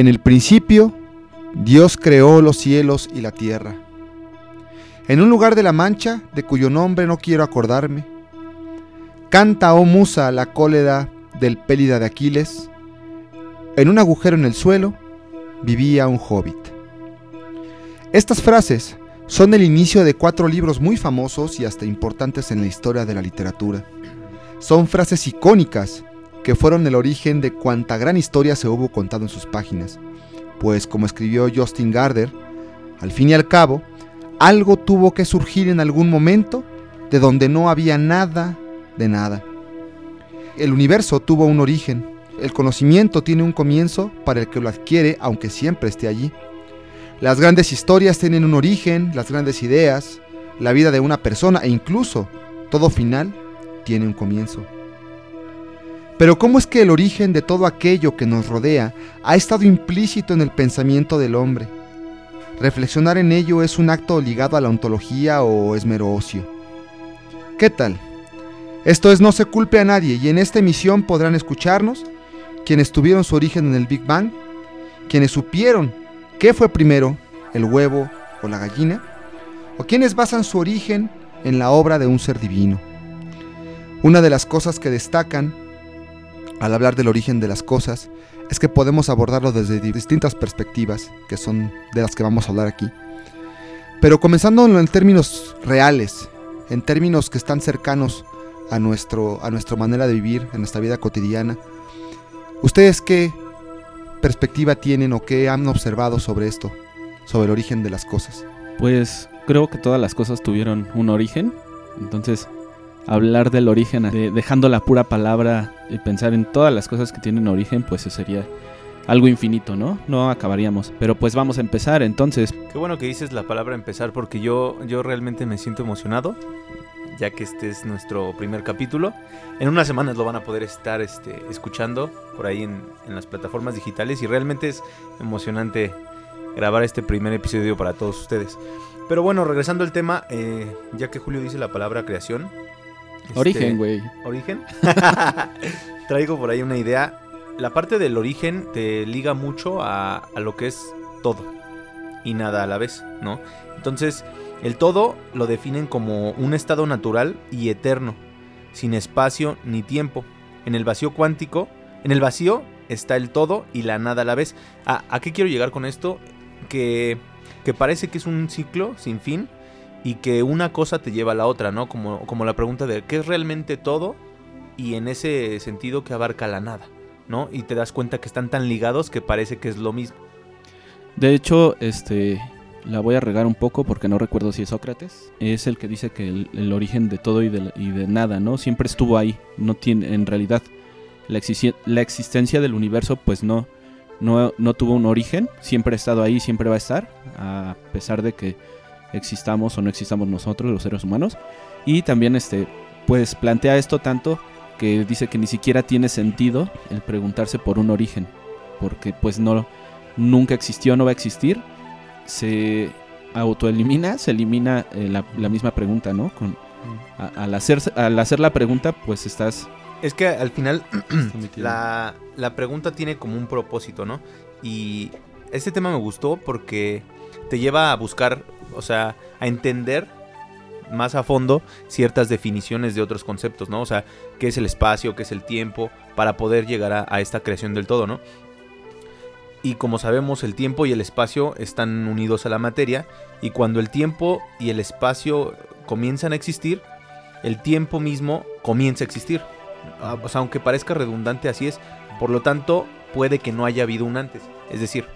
En el principio, Dios creó los cielos y la tierra. En un lugar de la Mancha, de cuyo nombre no quiero acordarme, canta, oh musa, la cólera del pélida de Aquiles. En un agujero en el suelo vivía un hobbit. Estas frases son el inicio de cuatro libros muy famosos y hasta importantes en la historia de la literatura. Son frases icónicas que fueron el origen de cuanta gran historia se hubo contado en sus páginas, pues como escribió Justin Gardner, al fin y al cabo, algo tuvo que surgir en algún momento de donde no había nada de nada. El universo tuvo un origen, el conocimiento tiene un comienzo para el que lo adquiere aunque siempre esté allí. Las grandes historias tienen un origen, las grandes ideas, la vida de una persona e incluso todo final tiene un comienzo. Pero ¿cómo es que el origen de todo aquello que nos rodea ha estado implícito en el pensamiento del hombre? ¿Reflexionar en ello es un acto ligado a la ontología o es mero ocio? ¿Qué tal? Esto es No se culpe a nadie y en esta emisión podrán escucharnos quienes tuvieron su origen en el Big Bang, quienes supieron qué fue primero, el huevo o la gallina, o quienes basan su origen en la obra de un ser divino. Una de las cosas que destacan al hablar del origen de las cosas es que podemos abordarlo desde distintas perspectivas, que son de las que vamos a hablar aquí. Pero comenzando en términos reales, en términos que están cercanos a, nuestro, a nuestra manera de vivir, en nuestra vida cotidiana, ¿ustedes qué perspectiva tienen o qué han observado sobre esto, sobre el origen de las cosas? Pues creo que todas las cosas tuvieron un origen, entonces hablar del origen, dejando la pura palabra y pensar en todas las cosas que tienen origen, pues eso sería algo infinito, ¿no? No acabaríamos. Pero pues vamos a empezar entonces. Qué bueno que dices la palabra empezar porque yo, yo realmente me siento emocionado, ya que este es nuestro primer capítulo. En unas semanas lo van a poder estar este, escuchando por ahí en, en las plataformas digitales y realmente es emocionante grabar este primer episodio para todos ustedes. Pero bueno, regresando al tema, eh, ya que Julio dice la palabra creación, Origen, este, güey. ¿Origen? Traigo por ahí una idea. La parte del origen te liga mucho a, a lo que es todo y nada a la vez, ¿no? Entonces, el todo lo definen como un estado natural y eterno, sin espacio ni tiempo. En el vacío cuántico, en el vacío está el todo y la nada a la vez. ¿A, qué quiero llegar con esto? Que, que parece que es un ciclo sin fin, y que una cosa te lleva a la otra, ¿no? Como, como la pregunta de qué es realmente todo y en ese sentido que abarca la nada, ¿no? Y te das cuenta que están tan ligados que parece que es lo mismo. De hecho, este la voy a regar un poco porque no recuerdo si es Sócrates. Es el que dice que el, origen de todo y de, nada, ¿no? Siempre estuvo ahí. No tiene, en realidad, la, la existencia del universo, pues no, no, no tuvo un origen. Siempre ha estado ahí, siempre va a estar. A pesar de que existamos o no existamos nosotros, los seres humanos. Y también este, pues plantea esto tanto que dice que ni siquiera tiene sentido el preguntarse por un origen, porque pues no, nunca existió, no va a existir. Se autoelimina, se elimina eh, la, misma pregunta, ¿no? Con, al, hacer, al hacer la pregunta, pues estás... Es que al final la, la pregunta tiene como un propósito, ¿no? Y este tema me gustó porque te lleva a buscar o sea, a entender más a fondo ciertas definiciones de otros conceptos, ¿no? O sea, qué es el espacio, qué es el tiempo, para poder llegar a, esta creación del todo, ¿no? Y como sabemos, el tiempo y el espacio están unidos a la materia, y cuando el tiempo y el espacio comienzan a existir, el tiempo mismo comienza a existir. Ah, o sea, aunque parezca redundante, así es. Por lo tanto, puede que no haya habido un antes. Es decir,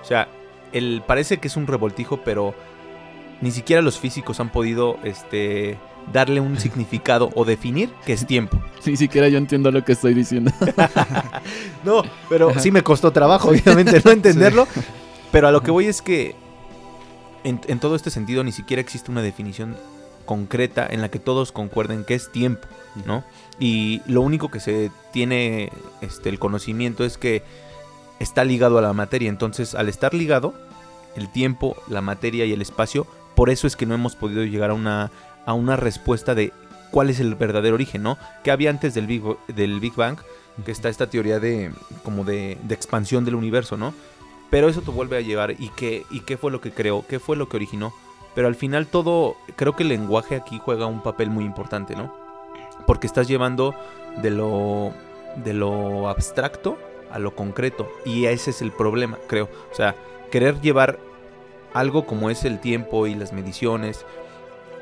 o sea, el, parece que es un revoltijo, pero ni siquiera los físicos han podido este, darle un significado o definir que es tiempo. Ni siquiera yo entiendo lo que estoy diciendo. no, pero sí me costó trabajo, obviamente, no entenderlo. Pero a lo que voy es que en, todo este sentido ni siquiera existe una definición concreta en la que todos concuerden que es tiempo, ¿no? Y lo único que se tiene este, el conocimiento es que está ligado a la materia. Entonces, al estar ligado, el tiempo, la materia y el espacio por eso es que no hemos podido llegar a una, a una respuesta de cuál es el verdadero origen, ¿no? ¿Qué había antes del Big, del Big Bang? Que está esta teoría de como de, de expansión del universo, ¿no? Pero eso te vuelve a llevar y qué, y qué fue lo que creó, qué fue lo que originó. Pero al final todo, creo que el lenguaje aquí juega un papel muy importante, ¿no? Porque estás llevando de lo, de lo abstracto a lo concreto. Y ese es el problema, creo. O sea, querer llevar algo como es el tiempo y las mediciones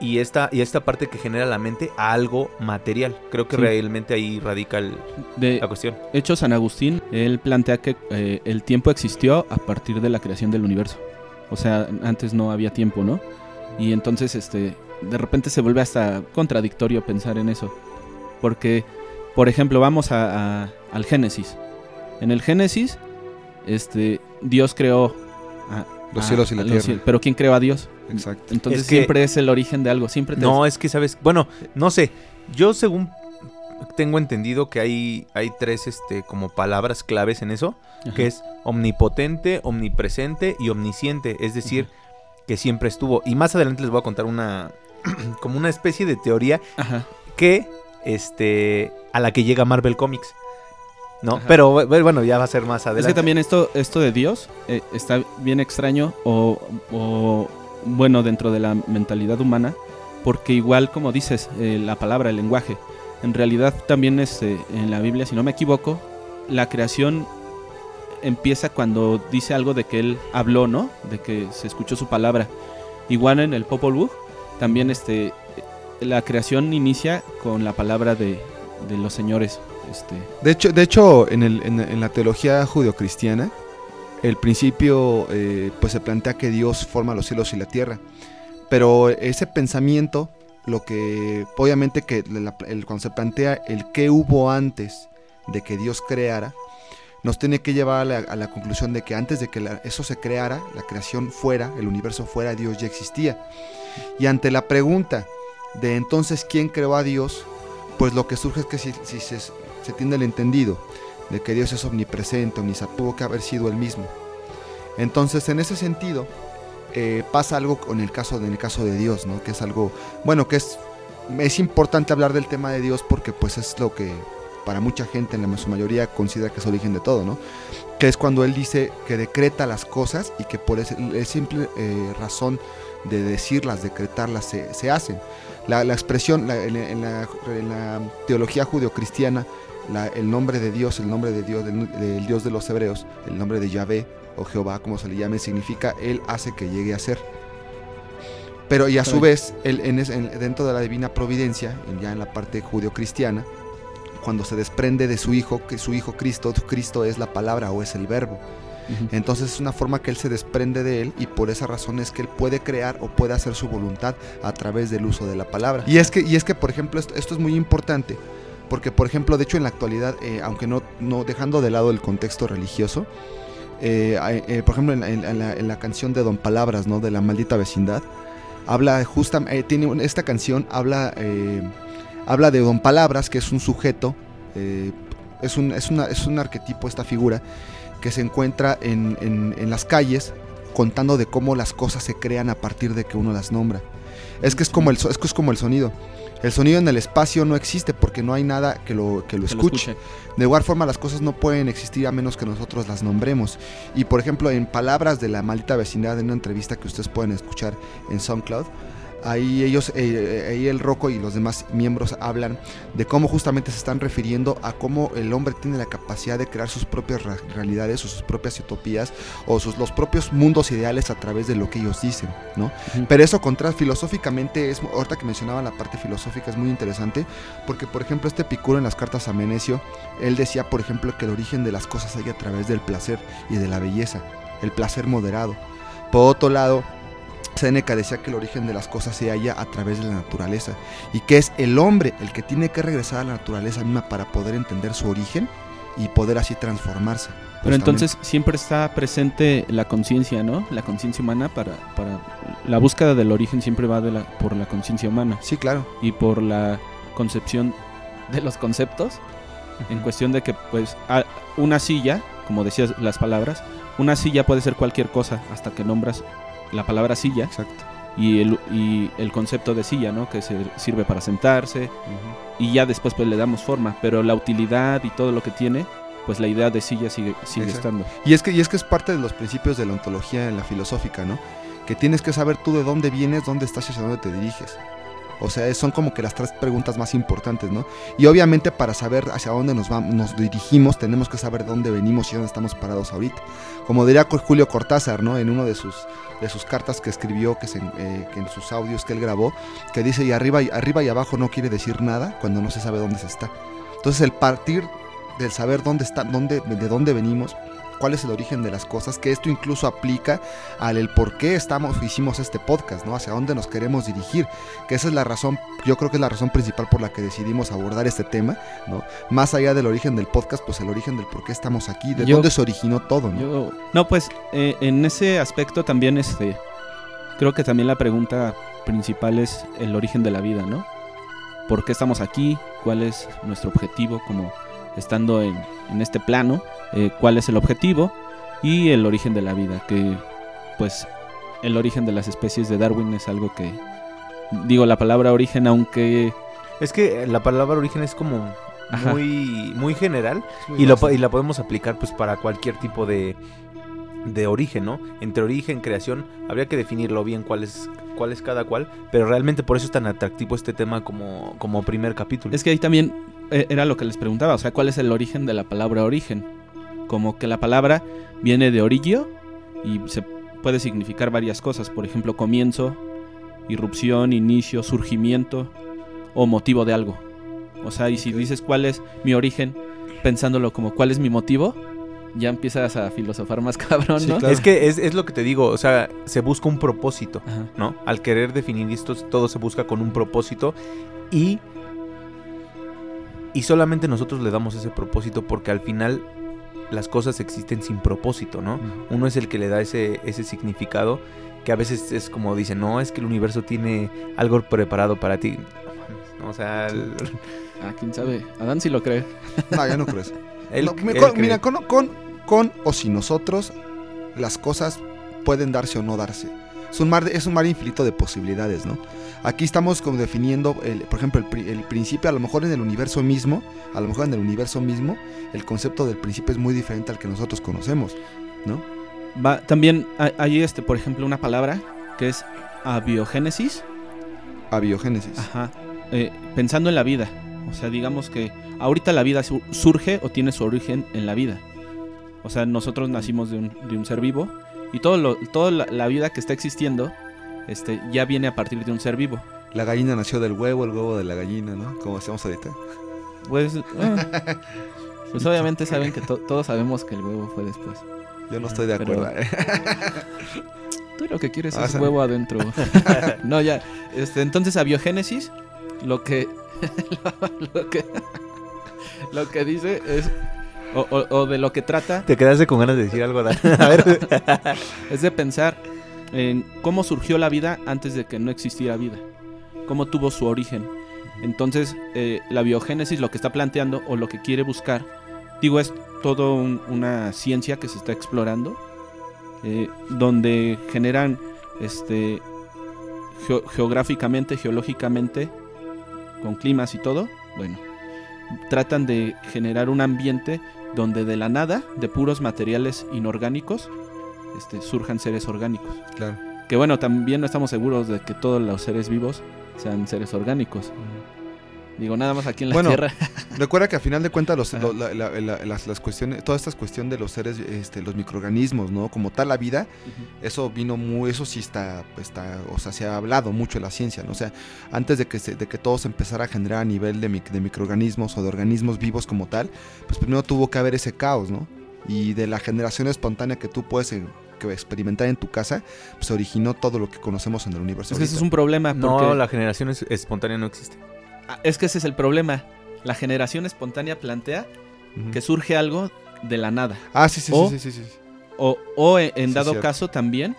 y esta, y esta parte que genera la mente a algo material. Creo que Sí. realmente ahí radica el- De la cuestión. hecho, San Agustín, él plantea que eh, el tiempo existió a partir de la creación del universo. O sea, antes no había tiempo, ¿no? Y entonces, este, de repente se vuelve hasta contradictorio pensar en eso. Porque, por ejemplo, vamos a- a- al Génesis. En el Génesis, este, Dios creó a- Los cielos y la a los tierra. cielos. Pero ¿quién creó a Dios? Exacto. Entonces Es que- siempre es el origen de algo. Siempre te No, es que sabes, bueno, no sé. Yo según tengo entendido que hay, hay tres este, como palabras claves en eso, Ajá. que es omnipotente, omnipresente y omnisciente. Es decir, que siempre estuvo. Y más adelante les voy a contar una como una especie de teoría Ajá. que este a la que llega Marvel Comics. ¿No? Ajá. Pero bu- bueno, ya va a ser más Es adelante. que también esto, esto de Dios eh, está bien extraño o, o, bueno dentro de la mentalidad humana, porque igual como dices, eh, la palabra, el lenguaje, en realidad también es, eh, en la Biblia, si no me equivoco, la creación empieza cuando dice algo de que él habló, ¿no? De que se escuchó su palabra. Igual en el Popol Vuh, también este, la creación inicia con la palabra de, de los señores. Este, De hecho, de hecho en, la teología judeocristiana, el principio eh, pues se plantea que Dios forma los cielos y la tierra. Pero ese pensamiento, lo que obviamente que el, cuando se plantea el qué hubo antes de que Dios creara, nos tiene que llevar a la, conclusión de que antes de que eso se creara, la creación fuera, el universo fuera, Dios ya existía. Y ante la pregunta de entonces quién creó a Dios, pues lo que surge es que si, si se, se tiene el entendido de que Dios es omnipresente, tuvo que haber sido el mismo. Entonces, en ese sentido, eh, pasa algo con el caso, en el caso de Dios, ¿no? Que es algo, bueno, que es, es importante hablar del tema de Dios porque pues es lo que para mucha gente, en la su mayoría, considera que es origen de todo, ¿no? Que es cuando Él dice que decreta las cosas y que por esa simple eh, razón de decirlas, decretarlas, se, se hacen. La, expresión en la, en la teología judeocristiana, la- el nombre de Dios, el nombre de Dios, del, del Dios de los hebreos, el nombre de Yahvé o Jehová, como se le llame, significa Él hace que llegue a ser. Pero y a su vez, él, en en- dentro de la divina providencia, en- ya en la parte judeocristiana, cuando se desprende de su Hijo, que su Hijo Cristo, Cristo es la palabra o es el verbo. Entonces es una forma que él se desprende de él y por esa razón es que él puede crear o puede hacer su voluntad a través del uso de la palabra. Y es que, y es que por ejemplo, esto, esto es muy importante, porque por ejemplo, de hecho en la actualidad, eh, aunque no, no dejando de lado el contexto religioso, eh, eh, por ejemplo en, la- canción de Don Palabras, ¿no? De la maldita vecindad, habla justamente, esta canción habla, habla de Don Palabras, que es un sujeto, es, un, es, una, es un arquetipo, esta figura, que se encuentra en, las calles contando de cómo las cosas se crean a partir de que uno las nombra. Es que es como el, es que es como el sonido. El sonido en el espacio no existe porque no hay nada que lo, que lo Que lo escuche. De igual forma las cosas no pueden existir a menos que nosotros las nombremos. Y por ejemplo, en palabras de la maldita vecindad, en una entrevista que ustedes pueden escuchar en SoundCloud, ahí ellos, eh, ahí el Rocco y los demás miembros hablan de cómo justamente se están refiriendo a cómo el hombre tiene la capacidad de crear sus propias realidades o sus propias utopías o sus, los propios mundos ideales a través de lo que ellos dicen, ¿no? Pero eso contra filosóficamente es ahorita que mencionaba la parte filosófica es muy interesante porque por ejemplo este Epicuro en las cartas a Menecio él decía por ejemplo que el origen de las cosas hay a través del placer y de la belleza, el placer moderado. Por otro lado, Séneca decía que el origen de las cosas se halla a través de la naturaleza y que es el hombre el que tiene que regresar a la naturaleza misma para poder entender su origen y poder así transformarse. Pero entonces siempre está presente la conciencia, ¿no? La conciencia humana para, para... La búsqueda del origen siempre va de la, por la conciencia humana Sí, claro. y por la concepción de los conceptos en cuestión de que pues a- una silla, como decías las palabras, una silla puede ser cualquier cosa hasta que nombras la palabra silla Exacto. y el, y el concepto de silla, ¿no? Que se sirve para sentarse y ya después pues le damos forma, pero la utilidad y todo lo que tiene, pues la idea de silla sigue, sigue Exacto. estando. Y es, que, y es que es parte de los principios de la ontología en la filosófica, ¿no? Que tienes que saber tú de dónde vienes, dónde estás y hacia dónde te diriges. O sea, son como que las tres preguntas más importantes, ¿no? Y obviamente para saber hacia dónde nos, vamos, nos dirigimos, tenemos que saber de dónde venimos y dónde estamos parados ahorita. Como diría Julio Cortázar, ¿no? En uno de sus, de sus cartas que escribió, que, se- eh, que en sus audios que él grabó, que dice, y arriba, y arriba y abajo no quiere decir nada cuando no se sabe dónde se está. Entonces el partir del saber dónde está, dónde, de dónde venimos, cuál es el origen de las cosas, que esto incluso aplica al el por qué estamos, hicimos este podcast, ¿no? Hacia dónde nos queremos dirigir, que esa es la razón, yo creo que es la razón principal por la que decidimos abordar este tema, ¿no? Más allá del origen del podcast, pues el origen del por qué estamos aquí, de Yo- dónde se originó todo, ¿no? Yo- no, pues eh, en ese aspecto también este creo que también la pregunta principal es el origen de la vida, ¿no? ¿Por qué estamos aquí? ¿Cuál es nuestro objetivo como estando en, en este plano? Eh, ¿Cuál es el objetivo? Y el origen de la vida, que pues el origen de las especies de Darwin es algo que digo la palabra origen aunque Es que la palabra origen es como Ajá. muy, muy general y, lo y la podemos aplicar pues para cualquier tipo de, de origen, ¿no? Entre origen, creación, habría que definirlo bien cuál es, cuál es cada cual, pero realmente por eso es tan atractivo este tema como, como primer capítulo. Es que ahí también era lo que les preguntaba, o sea, ¿cuál es el origen de la palabra origen? Como que la palabra viene de origio y se puede significar varias cosas, por ejemplo, comienzo, irrupción, inicio, surgimiento o motivo de algo. O sea, y si dices cuál es mi origen, pensándolo como cuál es mi motivo, ya empiezas a filosofar más cabrón, Sí, ¿no? claro. Es que es, es lo que te digo, o sea, se busca un propósito, Ajá. ¿no? Al querer definir esto, todo se busca con un propósito y... Y solamente nosotros le damos ese propósito porque al final las cosas existen sin propósito, ¿no? Uno es el que le da ese, ese significado que a veces es como dicen, no, es que el universo tiene algo preparado para ti. No mames, ¿no? O sea, el- Ah, quién sabe. Adán sí lo cree. No, ya no crees. él- No, mi- él con- cree. mira, con, con, con o sin nosotros, las cosas pueden darse o no darse. Es un mar, es un mar infinito de posibilidades, ¿no? Aquí estamos como definiendo, el, por ejemplo, el, pri- el principio, a lo mejor en el universo mismo, a lo mejor en el universo mismo, el concepto del principio es muy diferente al que nosotros conocemos, ¿no? Va, también hay, este, por ejemplo, una palabra que es abiogénesis. A biogénesis. Ajá. Eh, pensando en la vida. O sea, digamos que ahorita la vida su- surge o tiene su origen en la vida. O sea, nosotros nacimos de un, de un ser vivo y todo lo, toda la, la vida que está existiendo este, ya viene a partir de un ser vivo. La gallina nació del huevo, el huevo de la gallina, ¿no? Como hacemos ahorita. Pues, eh, pues obviamente saben que to- todos sabemos que el huevo fue después. Yo no estoy de Pero- acuerdo. ¿eh? Tú lo que quieres Ah, es sa- huevo adentro. no, ya. Este, entonces, abiogénesis, lo que. lo que. Lo que dice es. O, o- o de lo que trata Te quedaste con ganas de decir algo, Dan. A ver. es de pensar en cómo surgió la vida antes de que no existiera vida. Cómo tuvo su origen. Entonces, eh, la biogénesis lo que está planteando o lo que quiere buscar, digo, es todo un- una ciencia que se está explorando, eh, donde generan este, geo- geográficamente, geológicamente, con climas y todo, bueno, tratan de generar un ambiente donde de la nada, de puros materiales inorgánicos, este, surjan seres orgánicos. Claro. Que bueno, también no estamos seguros de que todos los seres vivos sean seres orgánicos. Digo, nada más aquí en la Bueno, Tierra. Recuerda que a final de cuentas los, lo- la- la- la- las, las cuestiones, toda esta cuestión de los seres, este, los microorganismos, ¿no? Como tal la vida, eso vino muy, eso sí está, está, o sea, se ha hablado mucho en la ciencia, ¿no? O sea, antes de que, se- de que todo se empezara a generar a nivel de, mic- de microorganismos o de organismos vivos como tal, pues primero tuvo que haber ese caos, ¿no? Y de la generación espontánea que tú puedes eh, que experimentar en tu casa, pues originó todo lo que conocemos en el universo. Es que ese es un problema. Porque No, la generación es- espontánea no existe. Ah, es que ese es el problema. La generación espontánea plantea que surge algo de la nada. Ah, sí, sí, o- sí, sí, sí, sí. O, o en, Sí, dado caso también,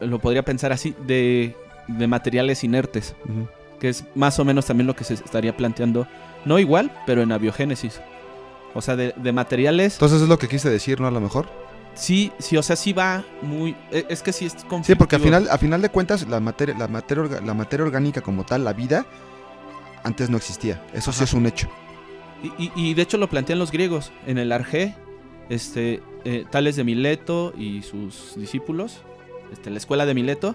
lo podría pensar así, de, de materiales inertes. Que es más o menos también lo que se estaría planteando. No igual, pero en abiogénesis. O sea, de, de materiales. Entonces es lo que quise decir, ¿no? A lo mejor. Sí, sí, o sea, sí va muy... e- Es que sí es conflictivo. Sí, porque al final, a final de cuentas, la materia, la, materia, la materia orgánica como tal, la vida, antes no existía. Eso sí es un hecho. Y, y- y de hecho lo plantean los griegos en el Arge, este, eh, Tales de Mileto y sus discípulos, este, la escuela de Mileto,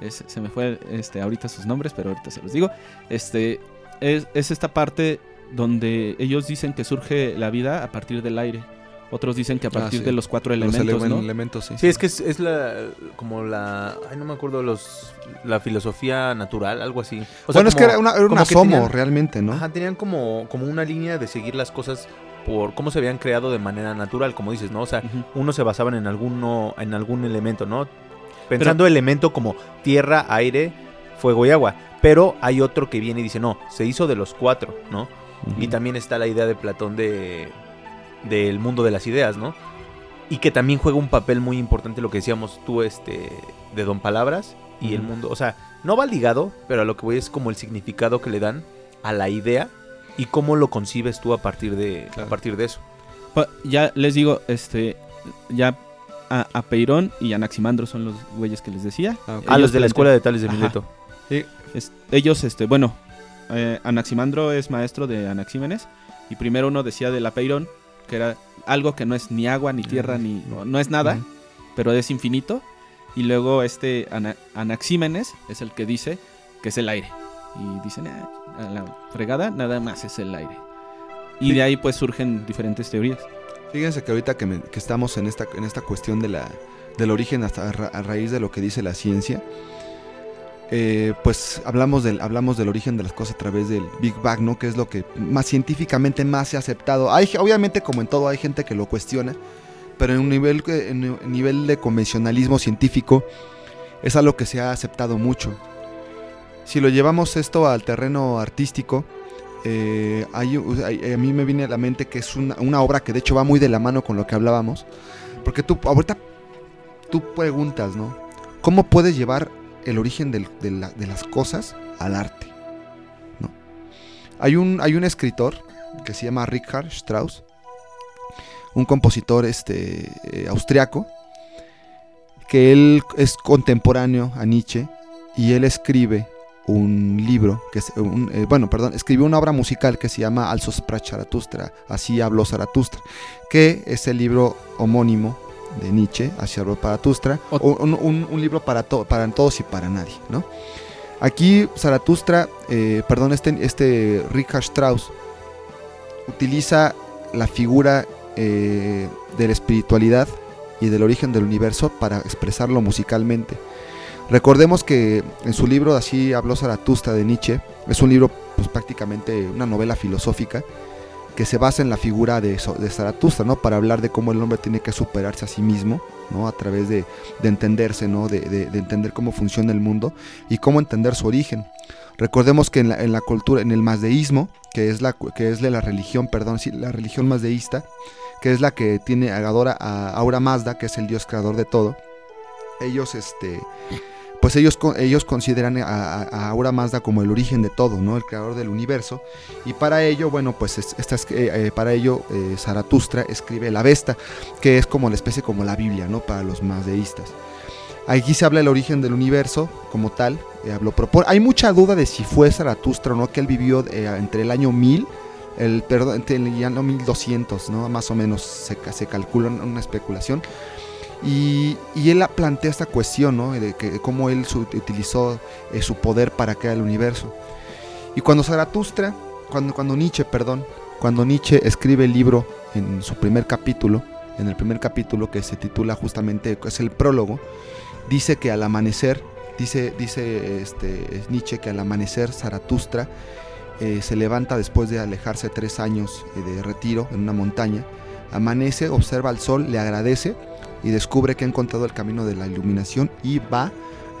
es- se me fue este, ahorita sus nombres, pero ahorita se los digo, este, es, es esta parte donde ellos dicen que surge la vida a partir del aire, otros dicen que a Ah, partir sí. de los cuatro Los elementos, elemen- ¿no? elementos, sí. Sí, es que es, es la como la ay no me acuerdo los la filosofía natural, algo así. O sea, bueno, es que era una, era un asomo tenían- realmente, ¿no? Ajá, tenían como como una línea de seguir las cosas por cómo se habían creado de manera natural, como dices, ¿no? O sea, Ujú. unos se basaban en alguno en algún elemento, ¿no? Pensando elemento como tierra, aire, fuego y agua, pero hay otro que viene y dice, "No, se hizo de los cuatro", ¿no? Y también está la idea de Platón de del mundo de las ideas, ¿no? Y que también juega un papel muy importante lo que decíamos tú, este, de Don Palabras y el mundo. O sea, no va ligado, pero a lo que voy es como el significado que le dan a la idea y cómo lo concibes tú a partir de, Claro. a partir de eso. Pa- Ya les digo, este, ya a, a Peirón y Anaximandro son los güeyes que les decía. Ah, ok. Ah, Ellos los de la escuela de Tales de. Mileto. Es- ellos, este, bueno, eh, Anaximandro es maestro de Anaxímenes y primero uno decía de la Peirón, que era algo que no es ni agua, ni tierra, ni no, no es nada, pero es infinito. Y luego este Ana- Anaxímenes es el que dice que es el aire. Y dicen, "Ah, a la fregada, nada más es el aire. Y Sí. de ahí pues surgen diferentes teorías. Fíjense que ahorita que, me- que estamos en esta, en esta cuestión de la, del origen hasta a, ra- a raíz de lo que dice la ciencia, eh, pues hablamos del, hablamos del origen de las cosas a través del Big Bang, ¿no? Que es lo que más científicamente más se ha aceptado. Hay, obviamente, como en todo, hay gente que lo cuestiona, pero en un nivel, en un nivel de convencionalismo científico es algo que se ha aceptado mucho. Si lo llevamos esto al terreno artístico, eh, hay- a mí me viene a la mente que es una, una obra que de hecho va muy de la mano con lo que hablábamos. Porque tú, ahorita, tú preguntas, ¿no? ¿Cómo puedes llevar el origen de, la- de las cosas al arte? Hay, un, escritor que se llama Richard Strauss, un compositor este, eh, austriaco, que él es contemporáneo a Nietzsche y él escribe un libro, que es un, eh, bueno, perdón, escribió una obra musical que se llama Alzo sprach Zaratustra, así habló Zaratustra, que es el libro homónimo de Nietzsche, habló Zaratustra, un, un- un libro para, to- para todos y para nadie, ¿no? Aquí Zaratustra, eh, perdón, este, este Richard Strauss utiliza la figura eh, de la espiritualidad y del origen del universo para expresarlo musicalmente. Recordemos que en su libro Así habló Zaratustra de Nietzsche, es un libro pues prácticamente una novela filosófica que se basa en la figura de, de Zaratustra, ¿no? Para hablar de cómo el hombre tiene que superarse a sí mismo, ¿no? A través de, de entenderse, ¿no? De, de- de entender cómo funciona el mundo y cómo entender su origen. Recordemos que en la, cultura, en el mazdeísmo, que es la que es la religión, perdón, sí, la religión mazdeísta, que es la que tiene adora a Aura Mazda, que es el dios creador de todo. Ellos, este, pues ellos, ellos consideran a, a- Aura Mazda como el origen de todo, ¿no? El creador del universo. Y para ello, bueno, pues es- esta es- eh, eh, para ello eh, Zaratustra escribe la Vesta, que es como la especie como la Biblia, ¿no? Para los mazdeístas. Aquí se habla del origen del universo como tal. eh, habló Hay mucha duda de si fue Zaratustra o no, que él vivió eh, entre el año 1000, el, perdón, entre el año 1200, ¿no? Más o menos se, se calcula una especulación. Y, y él plantea esta cuestión, ¿no? De que cómo él su- utilizó eh, su poder para crear el universo. Y cuando Zaratustra, cuando, cuando Nietzsche, perdón, cuando Nietzsche escribe el libro en su primer capítulo, en el primer capítulo que se titula justamente, es el prólogo, dice que al amanecer, dice, dice este, Nietzsche que al amanecer Zaratustra eh, se levanta después de alejarse tres años eh, de retiro en una montaña, amanece, observa al sol, le agradece y descubre que ha encontrado el camino de la iluminación y va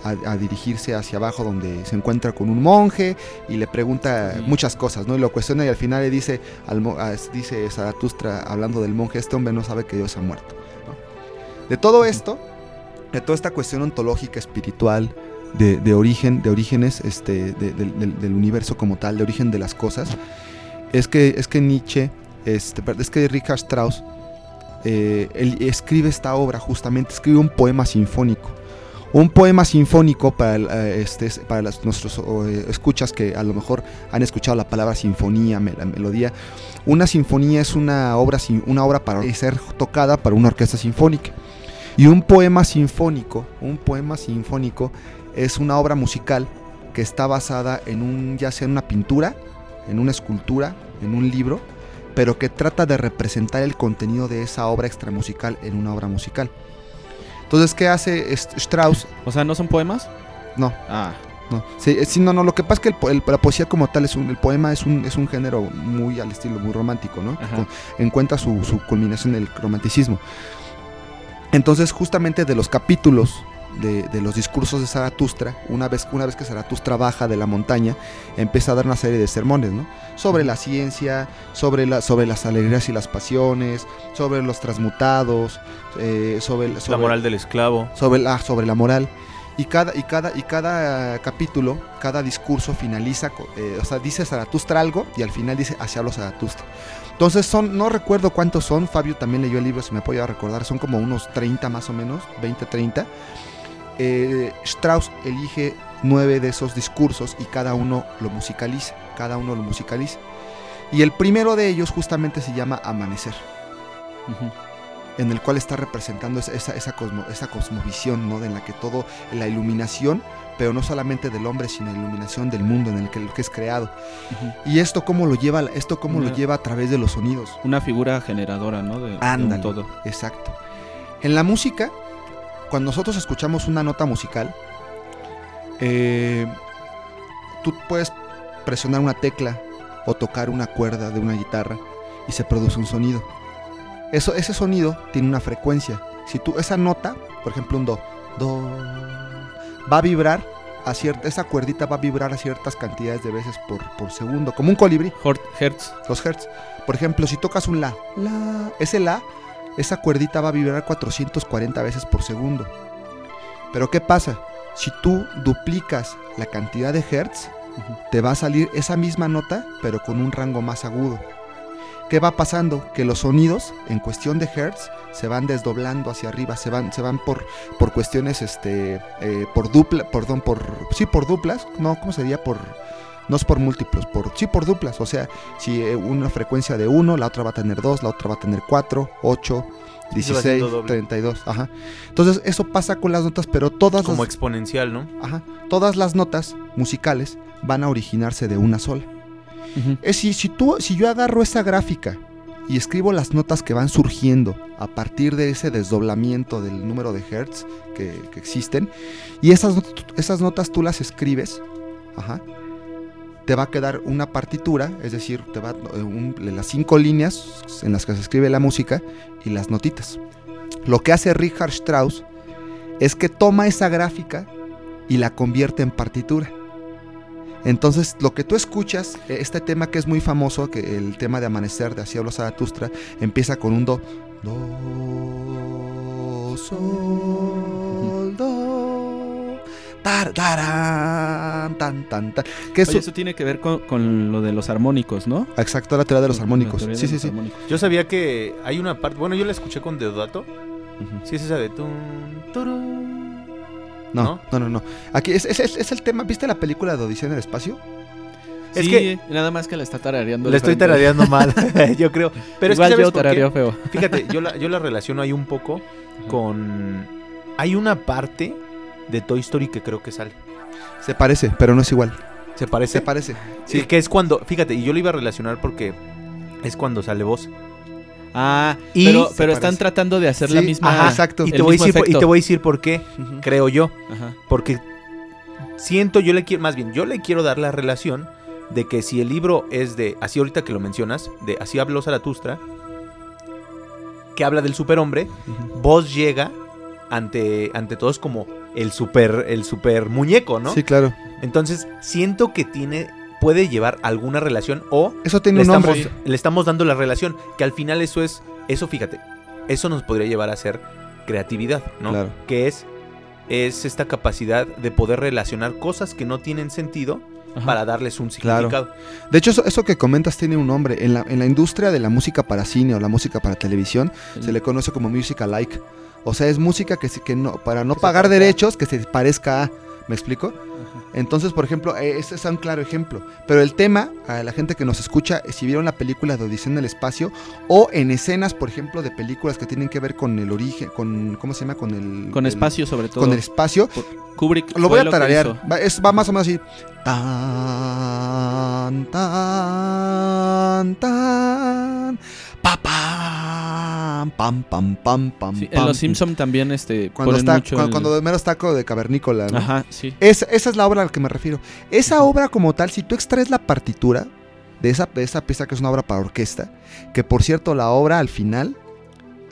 a, a dirigirse hacia abajo donde se encuentra con un monje y le pregunta Sí. muchas cosas, ¿no? Y lo cuestiona y al final le dice, al, a- dice Zaratustra hablando del monje, este hombre no sabe que Dios ha muerto. ¿no? De todo esto, de toda esta cuestión ontológica, espiritual, de, de origen, de orígenes este, de- del- del- del universo como tal, de origen de las cosas, es que, es que Nietzsche, este, es que Richard Strauss eh, él escribe esta obra, justamente escribe un poema sinfónico. Un poema sinfónico para, eh, este, es- para nuestros eh, escuchas que a lo mejor han escuchado la palabra sinfonía, la melodía. Una sinfonía es una obra, una obra para ser tocada para una orquesta sinfónica. Y un poema sinfónico, un poema sinfónico es una obra musical que está basada en un, ya sea en una pintura, en una escultura, en un libro, pero que trata de representar el contenido de esa obra extramusical en una obra musical. Entonces, ¿qué hace St- Strauss? O sea, ¿no son poemas? No. Ah, No, sí, eh, sí, no, no, lo que pasa es que el po- el- la poesía como tal es un, el poema es un, es un género muy al estilo, muy romántico, ¿no? Con- encuentra su, su culminación en el romanticismo. Entonces, justamente de los capítulos de, de los discursos de Zaratustra, una vez, una vez que Zaratustra baja de la montaña, empieza a dar una serie de sermones, ¿no? Sobre la ciencia, sobre, la, sobre las alegrías y las pasiones, sobre los transmutados, eh, sobre, el- La sobre- moral del esclavo. sobre la, sobre la moral. Y cada, y cada, y cada capítulo, cada discurso finaliza, eh, o sea, dice Zaratustra algo y al final dice hacia los Zaratustra. Entonces son, no recuerdo cuántos son, Fabio también leyó el libro, si me apoya a recordar, son como unos 30 más o menos, 20, 30. Eh, Strauss elige nueve de esos discursos y cada uno lo musicaliza, cada uno lo musicaliza. Y el primero de ellos justamente se llama Amanecer en el cual está representando esa, esa, cosmo- esa cosmovisión, ¿no? En la que todo, la iluminación, pero no solamente del hombre, sino la iluminación del mundo en el que, el que es creado. Y esto cómo lo lleva, esto cómo lo lleva a través de los sonidos. Una figura generadora, ¿no? De, de un Ándale. todo. Exacto. En la música, cuando nosotros escuchamos una nota musical, eh, tú puedes presionar una tecla o tocar una cuerda de una guitarra y se produce un sonido. Eso, ese sonido tiene una frecuencia. Si tú esa nota, por ejemplo un do, do, va a vibrar a cierta, esa cuerdita va a vibrar a ciertas cantidades de veces por, por segundo, como un colibrí Hertz. los hertz. Por ejemplo, si tocas un la, la, ese la, esa cuerdita va a vibrar 440 veces por segundo. Pero ¿qué pasa? Si tú duplicas la cantidad de hertz, te va a salir esa misma nota, pero con un rango más agudo. ¿Qué va pasando? Que los sonidos, en cuestión de hertz, se van desdoblando hacia arriba, se van, se van por, por cuestiones, este, eh, por dupla, perdón, por, sí, por duplas, no, ¿cómo sería? Por, no es por múltiplos, por, sí, por duplas, o sea, si eh, una frecuencia de 1, la otra va a tener 2, la otra va a tener 4, 8, Sí, se va 16, haciendo doble. 32, ajá. Entonces, eso pasa con las notas, pero todas Como las, exponencial, ¿no? ajá, todas las notas musicales van a originarse de una sola. Ujú. Es si, si, tú, si yo agarro esa gráfica y escribo las notas que van surgiendo a partir de ese desdoblamiento del número de hertz que, que existen, y esas, esas notas tú las escribes, ajá, te va a quedar una partitura, es decir, te va eh, las cinco líneas en las que se escribe la música y las notitas. Lo que hace Richard Strauss es que toma esa gráfica y la convierte en partitura. Entonces, lo que tú escuchas, eh, este tema que es muy famoso, que el tema de Amanecer de Así Zaratustra, empieza con un do. Do, sol, do. Tar, tarán, tan, tan, tan. Que eso, Oye, eso tiene que ver con, con lo de los armónicos, ¿no? exacto, la teoría de los La armónicos. Sí, sí, los sí. armónicos. Yo sabía que hay una parte. Bueno, yo la escuché con Deodato. Ujú. Sí, es esa de. tun, turun. No, ¿No? no, no, no. Aquí es, es- es- es el tema. ¿Viste la película de Odisea en el espacio? Es Sí, que- nada más que la está tarareando. Le estoy tarareando mal, yo creo. Pero Igual es que, ¿sabes yo tarareo feo. Fíjate, yo la, yo la relaciono ahí un poco con... Hay una parte de Toy Story que creo que sale. Se parece, pero no es igual. ¿Se parece? Se parece. Sí, Sí. que es cuando... Fíjate, y yo lo iba a relacionar porque es cuando sale voz. Ah, Y- pero, están tratando de hacer la misma. ajá, exacto. Y te, voy decir, por- y te voy a decir por qué, creo yo. Ajá. Porque siento, yo le quiero... Más bien, yo le quiero dar la relación de que si el libro es de... Así ahorita que lo mencionas, de Así habló Zaratustra, que habla del superhombre, Ujú. Voz llega ante, ante todos como el super, el super muñeco, ¿no? Sí, claro. Entonces, siento que tiene, puede llevar alguna relación o Eso tiene le un estamos, nombre. le estamos dando la relación, que al final eso es, eso fíjate, eso nos podría llevar a ser creatividad, ¿no? Claro. Que es, es esta capacidad de poder relacionar cosas que no tienen sentido Ajá. para darles un Claro. significado. De hecho, eso, eso que comentas tiene un nombre. En la, en la industria de la música para cine o la música para televisión, se le conoce como music alike. O sea, es música que, se- que no, para no pagar derechos, que se parezca a. ¿Me explico? Ajá. Entonces, por ejemplo, eh, ese es un claro ejemplo. Pero el tema, a la gente que nos escucha, si vieron la película de Odisea en el espacio, o en escenas, por ejemplo, de películas que tienen que ver con el origen, con, ¿cómo se llama? Con el... Con el- espacio sobre todo. Con el espacio. Kubrick Lo voy a tararear. Va, es- va más o menos así. Tan, tan, tan. Pa, pam, pam, pam, pam, pam. Sí, en. Los Simpson también este Cuando ponen está, mucho cuando, el- cuando de mero está co- de cavernícola. ¿no? Ajá, sí. Es- esa es la obra a la que me refiero. Esa obra como tal, si tú extraes la partitura de esa, de esa pieza que es una obra para orquesta, que por cierto la obra al final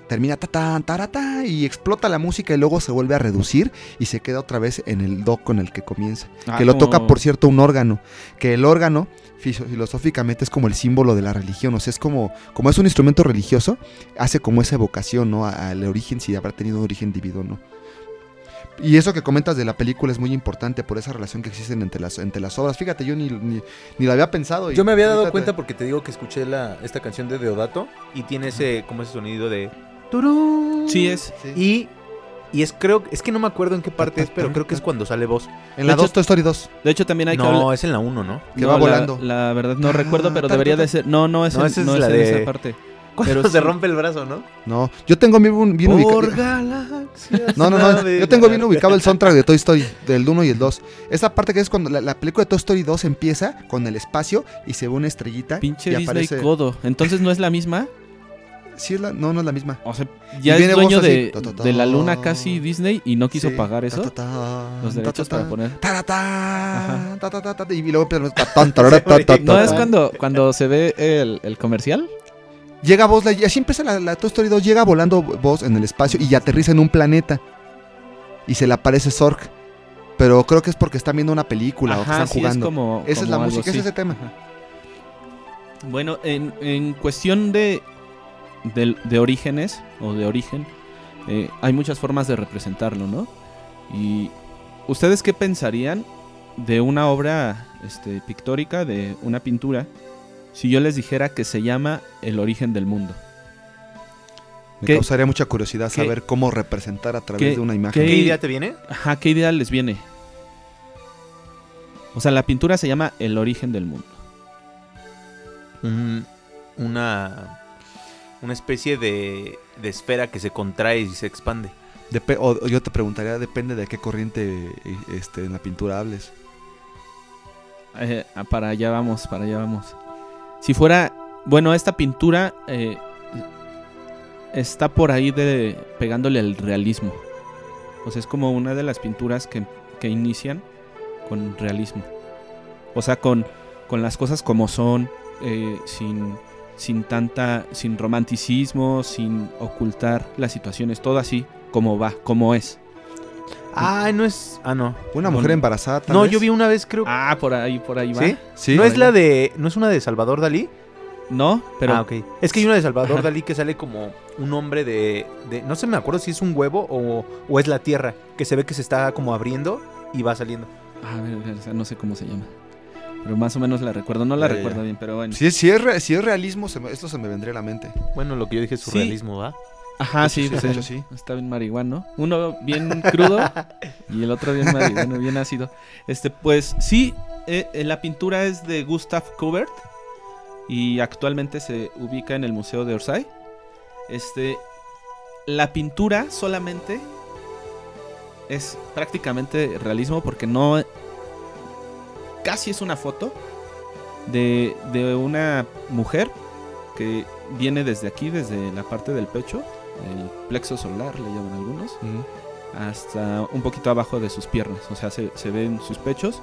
termina ta tan tarata y explota la música y luego se vuelve a reducir y se queda otra vez en el do con el que comienza. Ah, que lo como- toca por cierto un órgano, que el órgano filo- filosóficamente es como el símbolo de la religión, o sea, es como como es un instrumento religioso, hace como esa evocación, ¿no? Al origen si habrá tenido un origen divino, o ¿no? Y eso que comentas de la película es muy importante por esa relación que existen entre las, entre las obras. Fíjate, yo ni, ni, ni lo había pensado. y Yo me había dado cuenta porque te digo que escuché la, esta canción de Deodato y tiene ese, como ese sonido de... turú. Sí es. Sí. Y, y es creo, es que no me acuerdo en qué parte es, pero creo que es cuando sale voz. En la de hecho- 2, Toy Story 2. De hecho también hay que No, hablar- es en la 1, ¿no? que no, va la- volando. La, verdad no Ah, recuerdo, pero ta, ta, debería ta. de ser. No, no es, No, en, esa es no es la en de- esa parte. Cuando Pero se sí. rompe el brazo, ¿no? No, yo tengo bien, bien ubicado. Por galaxias No, no, no. Yo tengo bien ubicado el soundtrack de Toy Story, del 1 y el 2. Esa parte que es cuando la, la película de Toy Story 2 empieza con el espacio y se ve una estrellita. Pinche y Disney aparece. codo. Entonces no es la misma. Sí, es la- no, no es la misma. O sea, ya es dueño así, de, ta, ta, ta. de la luna casi Disney y no quiso Sí. pagar eso. Los derechos para poner. Taratán, Ajá. ta, ta, ta, ta, y luego ¿No es cuando, cuando se ve el, el comercial? Llega Buzz Lightyear, así empieza la, la Toy Story 2, llega volando Buzz en el espacio y aterriza en un planeta. Y se le aparece Zork. Pero creo que es porque están viendo una película o que están sí, jugando. es como. Esa es la música, ese es ese tema. Bueno, en, en cuestión de, de, de orígenes o de origen, eh, hay muchas formas de representarlo, ¿no? Y ustedes qué pensarían de una obra este, pictórica, de una pintura, si yo les dijera que se llama El origen del mundo? Me ¿Qué- causaría mucha curiosidad qué- saber cómo representar a través qué- de una imagen. ¿Qué qué- idea te viene? Ajá, ¿qué idea les viene? O sea, la pintura se llama El origen del mundo. Un- una, una especie de, de esfera que se contrae y se expande. O, o yo te preguntaría, depende de qué corriente eh, este, en la pintura hables. Eh, para allá vamos, para allá vamos. Si fuera, bueno, esta pintura eh, está por ahí de pegándole al realismo. O sea, es como una de las pinturas que, que inician con realismo. O sea, con, con las cosas como son, eh, sin, sin tanta, sin romanticismo, sin ocultar las situaciones, todo así como va, como es. Ah, no es. Ah, no. Una mujer embarazada, tal No, vez. yo vi una vez, creo. Ah, por ahí, por ahí va. ¿Sí? Sí, ¿No es la de. ¿No es una de Salvador Dalí? No, pero ah, ok. Es que hay una de Salvador Ajá. Dalí que sale como un hombre de, de- No sé, me acuerdo si es un huevo o, o es la tierra. Que se ve que se está como abriendo y va saliendo. A ver, a ver, no sé cómo se llama. Pero más o menos la recuerdo. No la Ya, recuerdo ya. bien, pero bueno. Si es, si es, re- si es realismo, se me- esto se me vendría a la mente. Bueno, lo que yo dije es Sí. surrealismo, ¿va? Ajá, sí, Sí, pues hecho, sí. está bien marihuano. Uno bien crudo y el otro bien marihuano, bien ácido. Este, pues sí, eh, eh, la pintura es de Gustav Kubert y actualmente se ubica en el Museo de Orsay. Este, la pintura solamente es prácticamente realismo porque no casi es una foto de, de una mujer que viene desde aquí, desde la parte del pecho, el plexo solar, le llaman algunos, hasta un poquito abajo de sus piernas. O sea, se, se ven sus pechos,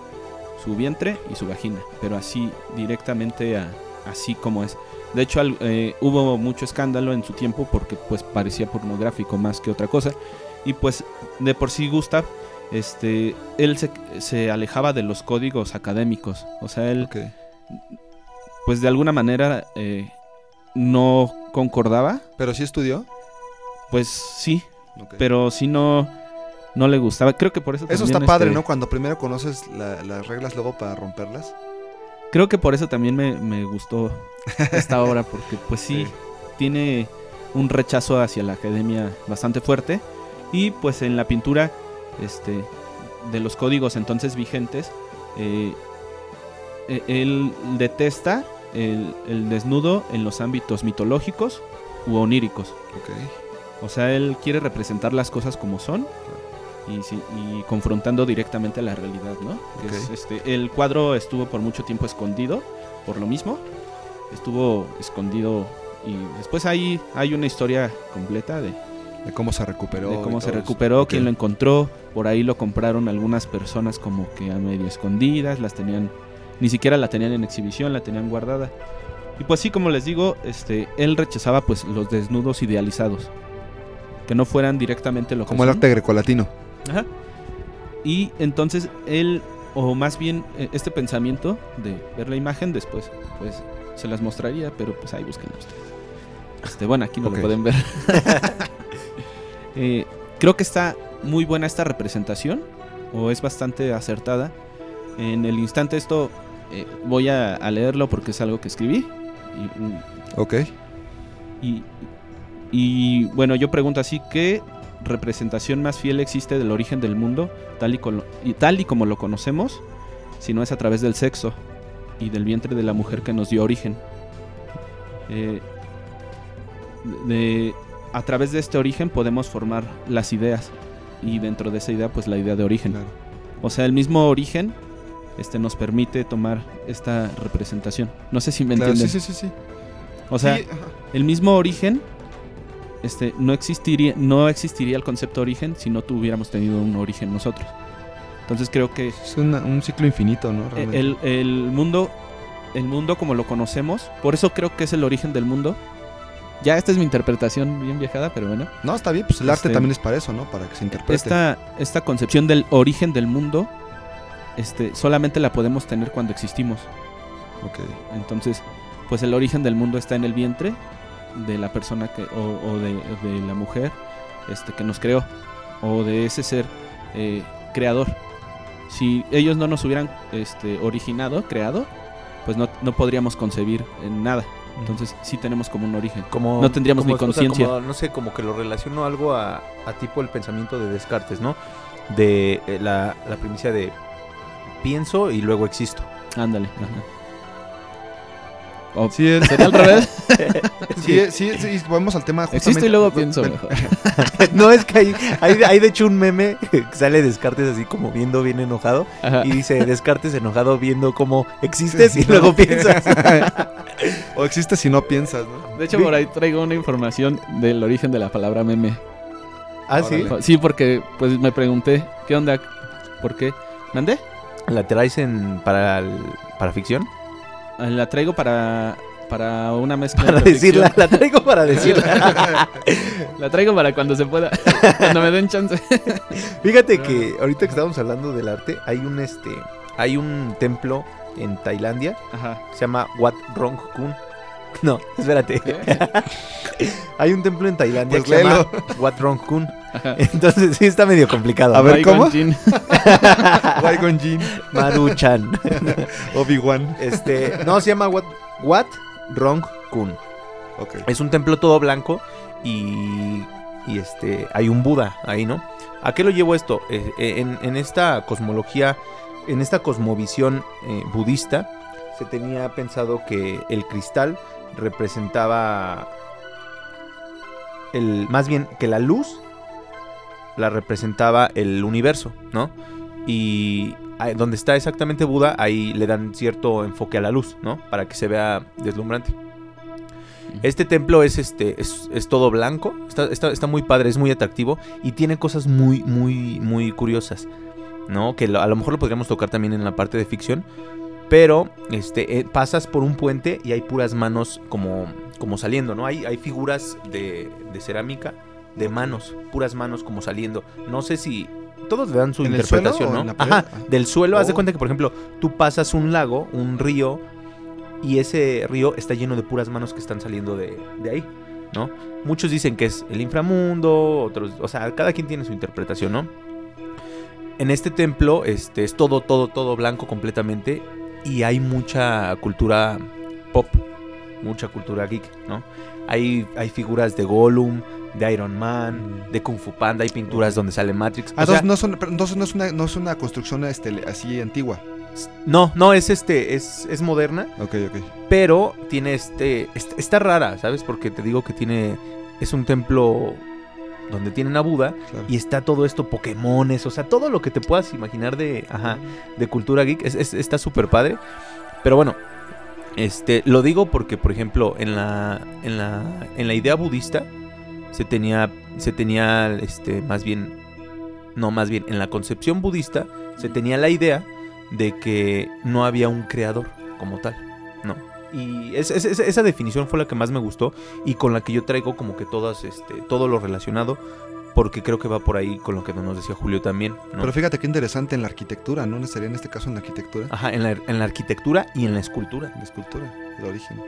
su vientre y su vagina, pero así directamente a, así como es. De hecho, al- eh, hubo mucho escándalo en su tiempo porque pues parecía pornográfico más que otra cosa. Y pues de por sí Gustav, este, él se, se alejaba de los códigos académicos. O sea, él pues de alguna manera eh, no concordaba. ¿Pero sí estudió? Pues sí, pero si no no le gustaba. Creo que por eso Eso también, está padre, este, ¿no? Cuando primero conoces la- las reglas luego para romperlas. Creo que por eso también me, me gustó esta obra, porque pues sí, Sí. tiene un rechazo hacia la academia bastante fuerte. Y pues en la pintura este, de los códigos entonces vigentes, eh, e- él detesta el, el desnudo en los ámbitos mitológicos u oníricos. Ok. O sea, él quiere representar las cosas como son y, y confrontando directamente a la realidad, ¿no? Que es, Ok. este, el cuadro estuvo por mucho tiempo escondido, por lo mismo. Estuvo escondido y después ahí hay una historia completa de, De cómo se recuperó. de cómo se recuperó, quién lo encontró. Por ahí lo compraron algunas personas como que a medio escondidas, las tenían, ni siquiera la tenían en exhibición, la tenían guardada. Y pues sí, como les digo, este, él rechazaba pues los desnudos idealizados, que no fueran directamente lo que Como el arte grecolatino. Ajá. Y entonces él, o más bien eh, este pensamiento de ver la imagen después, pues se las mostraría, pero pues ahí búsquenlo ustedes. Este, bueno, aquí no Ok. lo pueden ver. Eh, creo que está muy buena esta representación, o es bastante acertada. En el instante esto eh, voy a, a leerlo porque es algo que escribí. Y, Ok. y, y, bueno, yo pregunto así, ¿qué representación más fiel existe del origen del mundo, tal y tal y como lo conocemos, si no es a través del sexo y del vientre de la mujer que nos dio origen? Eh, de- a través de este origen podemos formar las ideas y dentro de esa idea pues la idea de origen. Claro. O sea, el mismo origen este, nos permite tomar esta representación. No sé si me Claro, entienden. sí, sí, sí, sí. O sea, Sí, el mismo origen este, no, existiría, no existiría el concepto origen si no tuviéramos tenido un origen nosotros. Entonces creo que es una- un ciclo infinito, ¿no? El, el mundo, el mundo como lo conocemos, por eso creo que es el origen del mundo. Ya esta es mi interpretación bien viajada, pero bueno. No, está bien, pues el arte Este- también es para eso, ¿no? Para que se interprete. Esta, esta concepción del origen del mundo este, solamente la podemos tener cuando existimos. Ok. Entonces, pues el origen del mundo está en el vientre de la persona que, o, o de, de la mujer este, que nos creó, o de ese ser eh, creador. Si ellos no nos hubieran este, originado, creado, pues no, no podríamos concebir nada. Entonces sí tenemos como un origen. Como, No tendríamos como- ni o sea, conciencia. no sé, como que lo relaciono algo a, a tipo el pensamiento de Descartes, ¿no? De eh, la, la primicia de pienso y luego existo. Ándale. ajá. Sí, es- ¿Sería al revés? sí, sí, sí, volvemos al tema justamente. Existo y luego pienso mejor. no, es que hay, hay, hay de hecho un meme que sale Descartes así como viendo bien enojado Ajá. y dice Descartes enojado viendo cómo existes y No. luego piensas. o existe si no piensas, ¿no? De hecho, por ahí traigo una información del origen de la palabra meme. Ah, sí. Órale. Sí, porque pues me pregunté, ¿qué onda? ¿Por qué? ¿Mandé? ¿La traes en, para, el- para ficción? Ah, La traigo para, para una mezcla. Para decirla, ficción. la traigo para decirla. La traigo para cuando se pueda. cuando me den chance. Fíjate que ahorita que estábamos hablando del arte, hay un este hay un templo en Tailandia Ajá. que se llama Wat Rong Kun. No, espérate. hay un templo en Tailandia Pues que se llama. Wat Rong Kun. Ajá. Entonces sí está medio complicado. A ver, ¿cómo? Jinn. Qui-Gon Jinn, Maru-chan. Obi-Wan. Este, no, se llama Wat, Wat Rong Kun. Ok. Es un templo todo blanco y, y este hay un Buda ahí, ¿no? ¿A qué lo llevo esto? Eh, eh, en, en esta cosmología, en esta cosmovisión eh, budista, se tenía pensado que el cristal representaba el, más bien que la luz la representaba el universo, ¿no? Y donde está exactamente Buda, ahí le dan cierto enfoque a la luz, ¿no? Para que se vea deslumbrante. Este templo es este es, es todo blanco, está, está- está muy padre, es muy atractivo y tiene cosas muy, muy, muy curiosas, ¿no? Que a lo mejor lo podríamos tocar también en la parte de ficción, pero este eh, pasas por un puente y hay puras manos como, como saliendo, ¿no? Hay, hay figuras de, de cerámica de manos, puras manos como saliendo. No sé si todos le dan su ¿En el interpretación, ¿no? Ajá, Ah. del suelo, haz de Oh. cuenta que por ejemplo, tú pasas un lago, un río y ese río está lleno de puras manos que están saliendo de, de ahí, ¿no? Muchos dicen que es el inframundo, otros, o sea, cada quien tiene su interpretación, ¿no? En este templo este, es todo, todo, todo blanco completamente y hay mucha cultura pop, mucha cultura geek, ¿no? Hay, hay figuras de Gollum, de Iron Man, de Kung Fu Panda, hay pinturas donde sale Matrix. Ah, O sea, no, son, pero entonces no es una, no es una construcción este, así antigua. no, no, es este, es, es moderna, Ok, ok. pero tiene este, est- está rara, ¿sabes? Porque te digo que tiene, es un templo donde tienen a Buda Claro. y está todo esto, Pokémones, o sea, todo lo que te puedas imaginar de, ajá, de cultura geek, es- es- está súper padre. Pero bueno, este, lo digo porque, por ejemplo, en la, en la, en la idea budista se tenía, se tenía, este, más bien, no, más bien, en la concepción budista se tenía la idea de que no había un creador como tal. Y es- es- es- esa definición fue la que más me gustó y con la que yo traigo como que todas, este, todo lo relacionado, porque creo que va por ahí con lo que nos decía Julio también, ¿no? Pero fíjate qué interesante en la arquitectura, ¿no? Sería en este caso en la arquitectura, Ajá, en la, en la arquitectura y en la escultura. la escultura, el origen.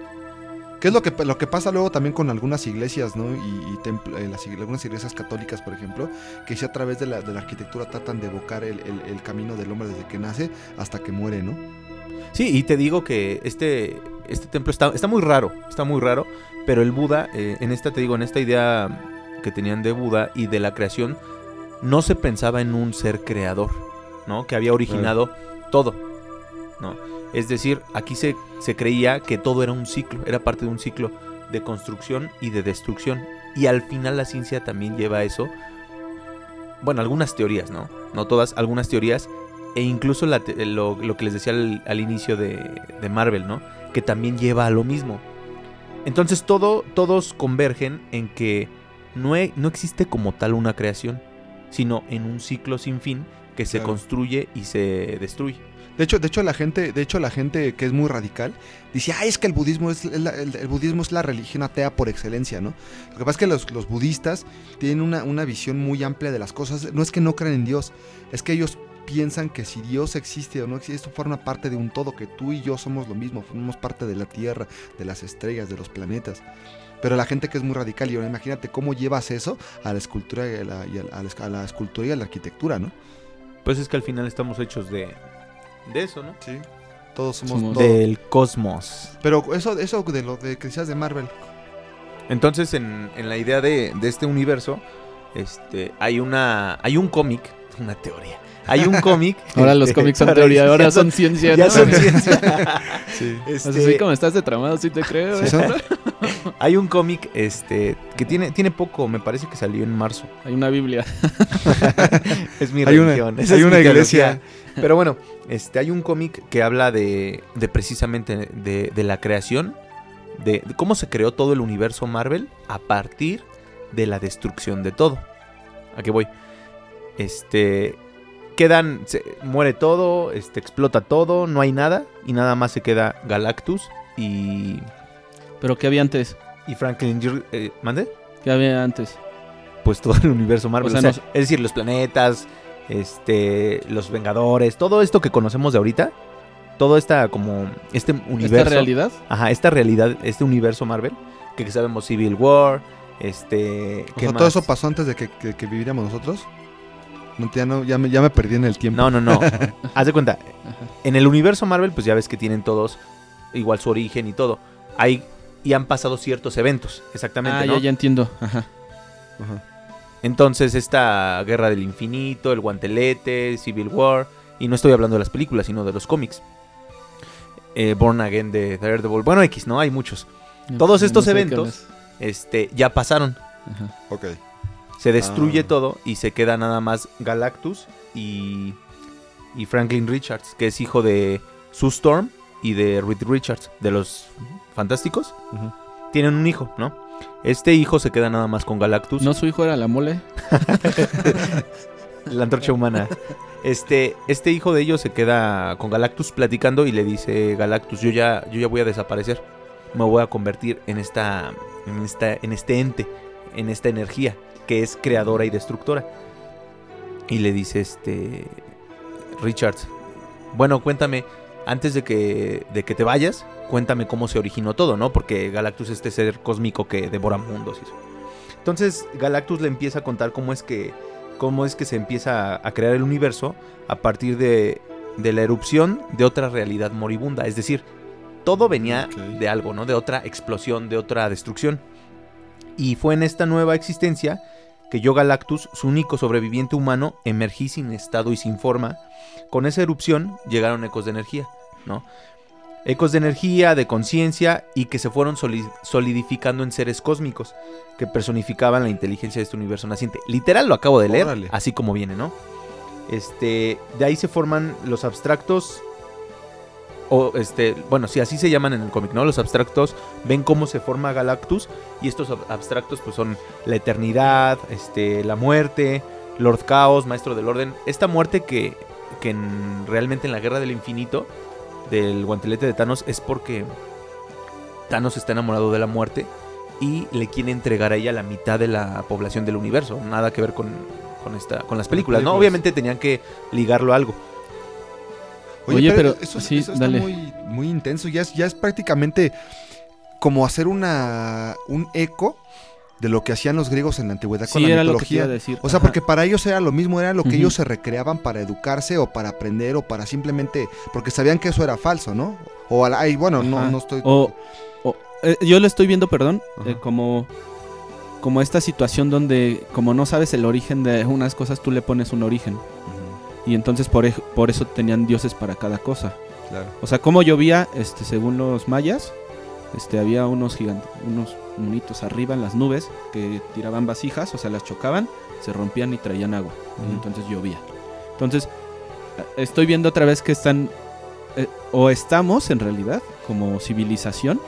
¿Qué es lo que, lo que pasa luego también con algunas iglesias, ¿no? Y, y templo- eh, las algunas iglesias católicas, por ejemplo, que si a través de la, de la arquitectura tratan de evocar el, el- el camino del hombre desde que nace hasta que muere, ¿no? Sí, y te digo que este, este templo está, está muy raro, está muy raro, pero el Buda, eh, en esta, te digo, en esta idea que tenían de Buda y de la creación, no se pensaba en un ser creador, ¿no? Que había originado todo, ¿no? Es decir, aquí se, se creía que todo era un ciclo, era parte de un ciclo de construcción y de destrucción. Y al final la ciencia también lleva a eso. Bueno, algunas teorías, ¿no? No todas, algunas teorías. E incluso la lo, lo que les decía al, al inicio de, de Marvel, ¿no? Que también lleva a lo mismo. Entonces todo, todos convergen en que no, no existe como tal una creación, sino en un ciclo sin fin que se Claro. construye y se destruye. De hecho, de hecho la gente, de hecho la gente que es muy radical dice, ay, es que el budismo es el budismo es la religión atea por excelencia, ¿no? Lo que pasa es que los, los budistas tienen una, una visión muy amplia de las cosas. No es que no crean en Dios, es que ellos piensan que si Dios existe o no existe, esto forma parte de un todo, que tú y yo somos lo mismo, formamos parte de la Tierra, de las estrellas, de los planetas. Pero la gente que es muy radical, y ahora imagínate cómo llevas eso a la escultura y a la, y a la- a la escultura y a la arquitectura, ¿no? Pues es que al final estamos hechos de, de eso, ¿no? Sí. Todos somos, Somos- todo. Del cosmos. Pero eso, eso de lo de que decías de Marvel. Entonces, en, en la idea de, de este universo, este, hay una. hay un cómic, una teoría. Hay un cómic. Ahora los este, cómics son teoría, ahora son ciencia. Ya ¿no? son ciencia. Sí. O Este, sea, así como estás de tramado, sí te creo. Sí, ¿eh? Hay un cómic este, que tiene, tiene poco, me parece que salió en marzo. Hay una Biblia. Es mi Hay una- religión. esa hay una iglesia. Pero bueno, este, hay un cómic que habla de, de precisamente de, de la creación, de, de cómo se creó todo el universo Marvel a partir de la destrucción de todo. ¿A qué voy? Este, quedan, se- muere todo, este, explota todo, no hay nada y nada más se queda Galactus y, Pero ¿qué había antes? y Franklin. Eh, ¿Mande? ¿Qué había antes? pues todo el universo Marvel. O sea, O sea, nos- Es decir, los planetas, este, los Vengadores, todo esto que conocemos de ahorita, todo esta como este universo, ¿Esta realidad? ajá, esta realidad, este universo Marvel, que sabemos Civil War, este, O ¿qué sea, más? todo eso pasó antes de que, que- que viviéramos nosotros. No, ya, no, ya, me, ya me perdí en el tiempo. No, no, no. Haz de cuenta, en el universo Marvel, pues ya ves que tienen todos igual su origen y todo. Hay y han pasado ciertos eventos, exactamente, Ah, ¿no? ya, ya entiendo. Ajá. Ajá. Entonces, esta Guerra del Infinito, el Guantelete, Civil War, y no estoy hablando de las películas, sino de los cómics. Eh, Born Again de Daredevil. Bueno, X, ¿no? Hay muchos. No, Todos no estos sé eventos-. Este, ya pasaron. Ajá. Ok. Se destruye Ah. todo y se queda nada más Galactus y, y Franklin Richards, que es hijo de Sue Storm y de Reed Richards, de los Fantásticos. Tienen un hijo, ¿no? Este hijo se queda nada más con Galactus. ¿No su hijo era la mole? La antorcha humana. Este, este hijo de ellos se queda con Galactus platicando y le dice Galactus, yo ya, yo ya voy a desaparecer. Me voy a convertir en esta, en esta, en este ente, en esta energía que es creadora y destructora. Y le dice este Richards, bueno, cuéntame, antes de que, de que te vayas, cuéntame cómo se originó todo, ¿no? Porque Galactus es este ser cósmico que devora mundos y eso. Entonces Galactus le empieza a contar cómo es que cómo es que se empieza a crear el universo a partir de, de la erupción de otra realidad moribunda. Es decir, todo venía de algo, ¿no? De otra explosión, de otra destrucción. Y fue en esta nueva existencia que yo Galactus, su único sobreviviente humano, emergí sin estado y sin forma. Con esa erupción llegaron ecos de energía, ¿no? Ecos de energía, de conciencia y que se fueron soli- solidificando en seres cósmicos que personificaban la inteligencia de este universo naciente. Literal lo acabo de leer, Órale. así como viene, ¿no? Este, de ahí se forman los abstractos o este, bueno, sí, así se llaman en el cómic, ¿no? Los abstractos ven cómo se forma Galactus y estos ab- abstractos pues son la eternidad, este, la muerte, Lord Caos, Maestro del Orden. Esta muerte que, que en- realmente en la Guerra del Infinito del guantelete de Thanos es porque Thanos está enamorado de la muerte y le quiere entregar a ella la mitad de la población del universo. Nada que ver con, con, esta, con las películas, ¿no? Obviamente tenían que ligarlo a algo. Oye, pero- eso, sí, eso está muy, muy intenso. Ya es, ya es prácticamente como hacer una un eco de lo que hacían los griegos en la antigüedad con la era lo que te iba mitología. decir. O sea, Ajá. porque para ellos era lo mismo, era lo que ellos se recreaban para educarse o para aprender o para simplemente, porque sabían que eso era falso, ¿no? O a la- ay, bueno, no, Ajá. no estoy... O, o- eh, yo lo estoy viendo, perdón, eh, como, como esta situación donde como no sabes el origen de unas cosas, tú le pones un origen. Y entonces por, por eso tenían dioses para cada cosa. claro. O sea, como llovía, este, según los mayas, este, había unos gigantes, unos monitos arriba en las nubes que tiraban vasijas, o sea, las chocaban, se rompían y traían agua. Y entonces llovía. Entonces, eh, estoy viendo otra vez que están, eh, o estamos en realidad, como civilización,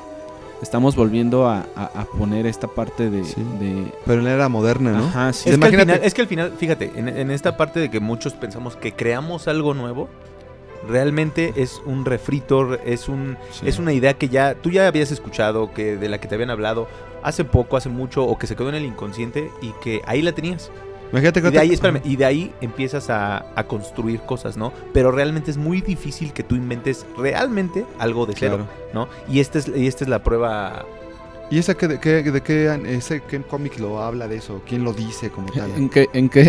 estamos volviendo a, a- a poner esta parte de... Sí. de- Pero en la era moderna, ¿no? Ajá, sí. Es que, al final, es que al final, fíjate, en, en esta parte de que muchos pensamos que creamos algo nuevo, realmente es un refrito, es un Sí. es una idea que ya tú ya habías escuchado, que de la que te habían hablado hace poco, hace mucho, o que se quedó en el inconsciente y que ahí la tenías. Imagínate que Y de ahí, espérame, y de ahí empiezas a, a construir cosas, ¿no? Pero realmente es muy difícil que tú inventes realmente algo de cero, Claro. ¿no? Y esta es, y esta es la prueba ¿Y esa que, de, qué, de qué, ese, qué cómic lo habla de eso? ¿Quién lo dice como tal? ¿En qué, en, qué,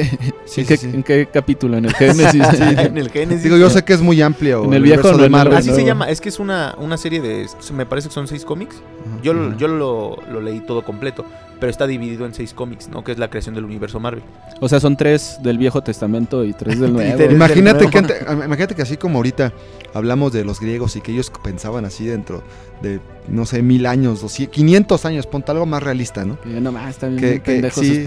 Sí, en, sí, qué, sí. en qué capítulo? ¿En el Génesis? en el Génesis. Digo, yo sé que es muy amplio. En el viejo universo no, de en el Marvel. Así se llama, es que es una, una serie de, me parece que son seis cómics. Yo, lo- Ajá. yo lo, lo leí todo completo, pero está dividido en seis cómics, ¿no? Que es la creación del universo Marvel. O sea, son tres del Viejo Testamento y tres del Y Nuevo. tres- Imagínate nuevo. que, imagínate que así como ahorita hablamos de los griegos y que ellos pensaban así dentro de, no sé, mil años, 200, 500 años, ponte algo más realista, ¿no? Que no más, también Que- que pendejos sí,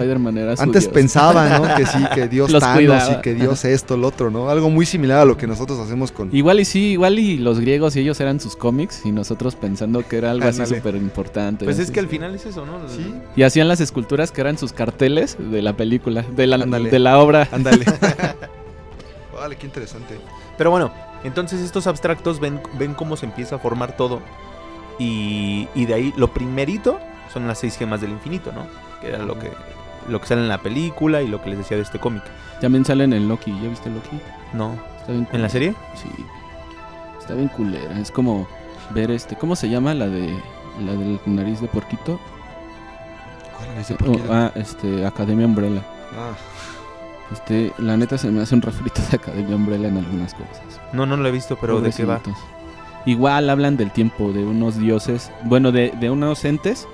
Antes Dios. pensaban, ¿no? Que sí, que Dios Thanos cuidaba. y que Dios esto, lo otro, ¿no? Algo muy similar a lo que nosotros hacemos con... Igual y sí, igual y los griegos y ellos eran sus cómics y nosotros pensando que era algo así súper importante. Pues es que al final es eso, ¿no? Sí, Y hacían las esculturas que eran sus carteles de la película, de la, Ándale. de la obra. ándale. vale, qué interesante. Pero bueno, entonces estos abstractos ven, ven cómo se empieza a formar todo. Y, y de ahí lo primerito son las seis gemas del infinito, ¿no? Que era lo que, lo que sale en la película y lo que les decía de este cómic. También salen en Loki, ¿ya viste Loki? No. Está bien ¿En la serie? Sí. Está bien culera. Es como ver este. ¿Cómo se llama la de. la del nariz de porquito? ¿Cuál es ese Oh, por qué? ah, este. Academia Umbrella. Ah, Este. La neta se me hace un refrito de Academia Umbrella en algunas cosas. No, no lo he visto, pero ¿de qué va? Igual hablan del tiempo, de unos dioses. Bueno, de, de unos entes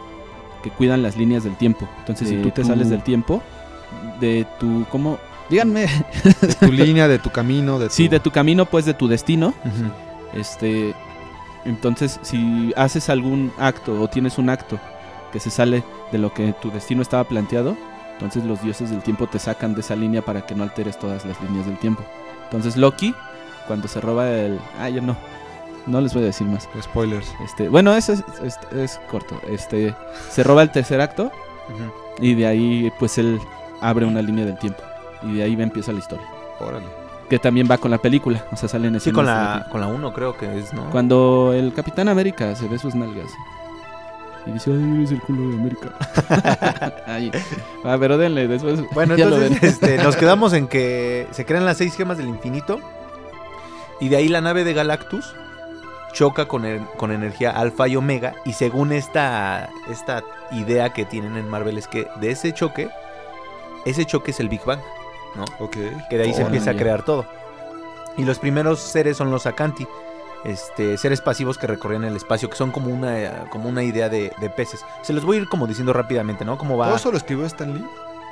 que cuidan las líneas del tiempo. Entonces, si tú te tu- sales del tiempo, de tu. ¿Cómo? Díganme. de tu línea, de tu camino, de tu... Sí, de tu camino, pues de tu destino. Este, entonces, si haces algún acto o tienes un acto que se sale de lo que tu destino estaba planteado, entonces los dioses del tiempo te sacan de esa línea para que no alteres todas las líneas del tiempo. Entonces Loki, cuando se roba el, ah, yo no, no les voy a decir más. Spoilers. Este, bueno, eso es, es, es corto. Este, se roba el tercer acto y de ahí, pues él abre una línea del tiempo y de ahí va- empieza la historia. Órale. Que también va con la película, o sea, salen Sí, escenas con de la, con la 1 creo que es, ¿no? Cuando el Capitán América se ve sus nalgas. Y dice, ay, eres el culo de América. Ay, ah, pero denle, después. Bueno, ya lo entonces ven. este, nos quedamos en que se crean las seis gemas del infinito. Y de ahí la nave de Galactus choca con, el- con energía alfa y omega. Y según esta, esta idea que tienen en Marvel es que de ese choque, ese choque es el Big Bang. ¿no? Ok. Que de ahí se empieza a crear todo. Y los primeros seres son los Acanti. Este, seres pasivos que recorrían el espacio, que son como una, como una idea de, de peces. Se los voy a ir como diciendo rápidamente, ¿no? Cómo va. ¿Todo eso lo escribió Stan Lee?